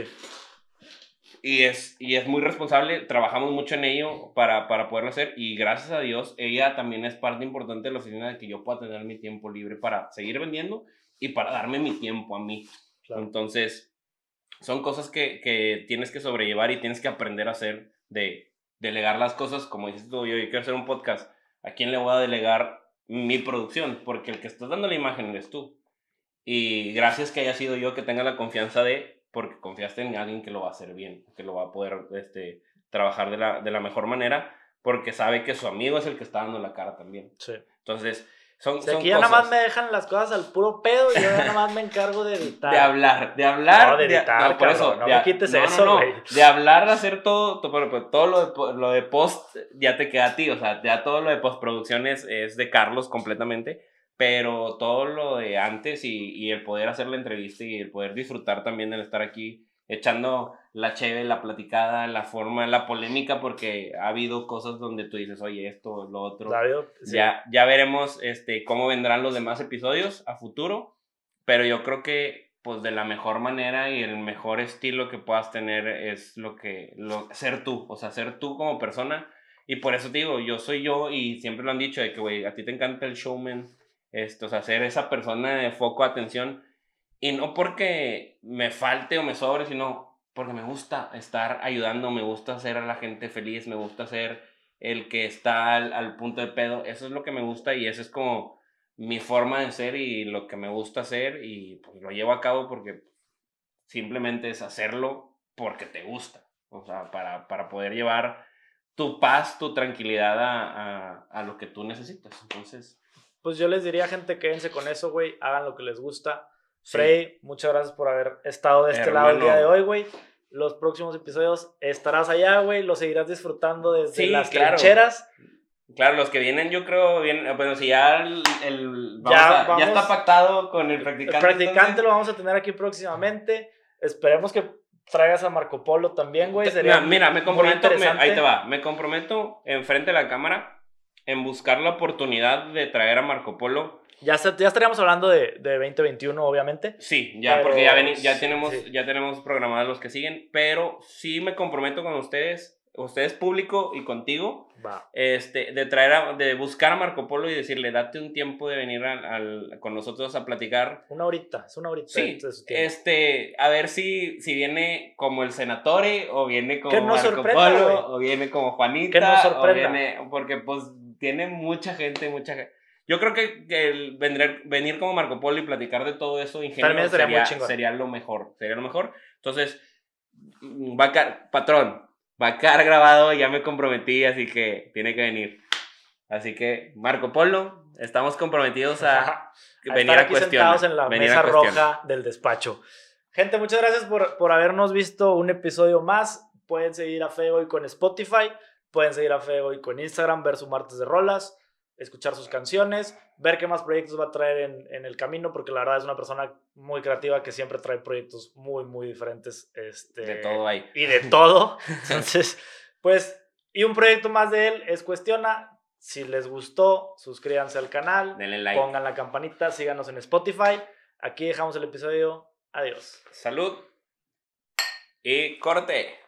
y es, y es muy responsable, trabajamos mucho en ello para, para poderlo hacer y gracias a Dios ella también es parte importante de la oficina de que yo pueda tener mi tiempo libre para seguir vendiendo y para darme mi tiempo a mí. Claro. Entonces, son cosas que, que tienes que sobrellevar y tienes que aprender a hacer de delegar las cosas, como dices tú, yo quiero hacer un podcast, ¿a quién le voy a delegar mi producción? Porque el que estás dando la imagen eres tú. Y gracias que haya sido yo que tenga la confianza de, porque confiaste en alguien que lo va a hacer bien, que lo va a poder este, trabajar de la, de la mejor manera, porque sabe que su amigo es el que está dando la cara también. Sí. Entonces, son, O sea, son aquí ya cosas nada más me dejan las cosas al puro pedo y yo nada más me encargo de editar. de hablar, de hablar, No, de editar, por cabrón, eso, no de me quites no, no, eso, no, güey. de hablar, de hacer todo, to- pero- pero todo lo de, lo de post ya te queda a ti, o sea, ya todo lo de postproducción es, es de Carlos completamente, pero todo lo de antes y, y el poder hacer la entrevista y el poder disfrutar también del estar aquí echando la cheve, la platicada, la forma, la polémica, porque ha habido cosas donde tú dices, oye, esto, lo otro. Sí. Ya, ya veremos este, cómo vendrán los demás episodios a futuro, pero yo creo que pues de la mejor manera y el mejor estilo que puedas tener es lo que, lo, ser tú, o sea, ser tú como persona. Y por eso te digo, yo soy yo y siempre lo han dicho de que, güey, a ti te encanta el showman, esto, o sea, ser esa persona de foco atención. Y no porque me falte o me sobre, sino porque me gusta estar ayudando, me gusta hacer a la gente feliz, me gusta ser el que está al, al punto de pedo. Eso es lo que me gusta y eso es como mi forma de ser y lo que me gusta hacer y pues lo llevo a cabo porque simplemente es hacerlo porque te gusta. O sea, para, para poder llevar tu paz, tu tranquilidad a, a, a lo que tú necesitas. Entonces, Pues yo les diría, gente, quédense con eso, güey. Hagan lo que les gusta. Frey, muchas gracias por haber estado de este lado el día Hermano. de hoy, güey. Los próximos episodios estarás allá, güey. Lo seguirás disfrutando desde Sí, las claro. trincheras. Claro, los que vienen, yo creo, vienen, bueno, si ya el, el- vamos Ya a- ya vamos- está pactado con el El practicante. practicante entonces- lo vamos a tener aquí próximamente. Esperemos que traigas a Marco Polo también, güey. Sería Mira, mira, me comprometo, me- ahí te va, me comprometo enfrente de la cámara en buscar la oportunidad de traer a Marco Polo. Ya, se- ya estaríamos hablando de, de 2021, obviamente. Sí, ya, Pero- porque ya, veni- ya, tenemos, sí. ya tenemos programados los que siguen, pero sí me comprometo con ustedes, ustedes público y contigo, Va. este, de traer a- de buscar a Marco Polo y decirle, date un tiempo de venir al- al- con nosotros a platicar. Una horita, es una horita. Sí, este, a ver si, si viene como el Senatore, o viene como Marco. Polo, o viene como Juanita, Que nos o sorprenda. viene, porque pues tiene mucha gente, mucha gente. Yo creo que, que el vendré- venir como Marco Polo y platicar de todo eso, muy sería, sería lo mejor, sería lo mejor. Entonces, va a quedar, patrón, va a quedar grabado, ya me comprometí, así que tiene que venir. Así que, Marco Polo, estamos comprometidos a A venir estar a aquí cuestionar. sentados en la a mesa roja del despacho. Gente, muchas gracias por, por habernos visto un episodio más. Pueden seguir a Fego y con Spotify. Pueden seguir a Fego y con Instagram, ver su martes de rolas, escuchar sus canciones, ver qué más proyectos va a traer en, en el camino, porque la verdad es una persona muy creativa que siempre trae proyectos muy, muy diferentes. Este, De todo ahí. y de todo. Entonces, pues, y un proyecto más de él es Cuestiona. Si les gustó, suscríbanse al canal, Denle like. pongan la campanita, síganos en Spotify. Aquí dejamos el episodio. Adiós. Salud. Y corte.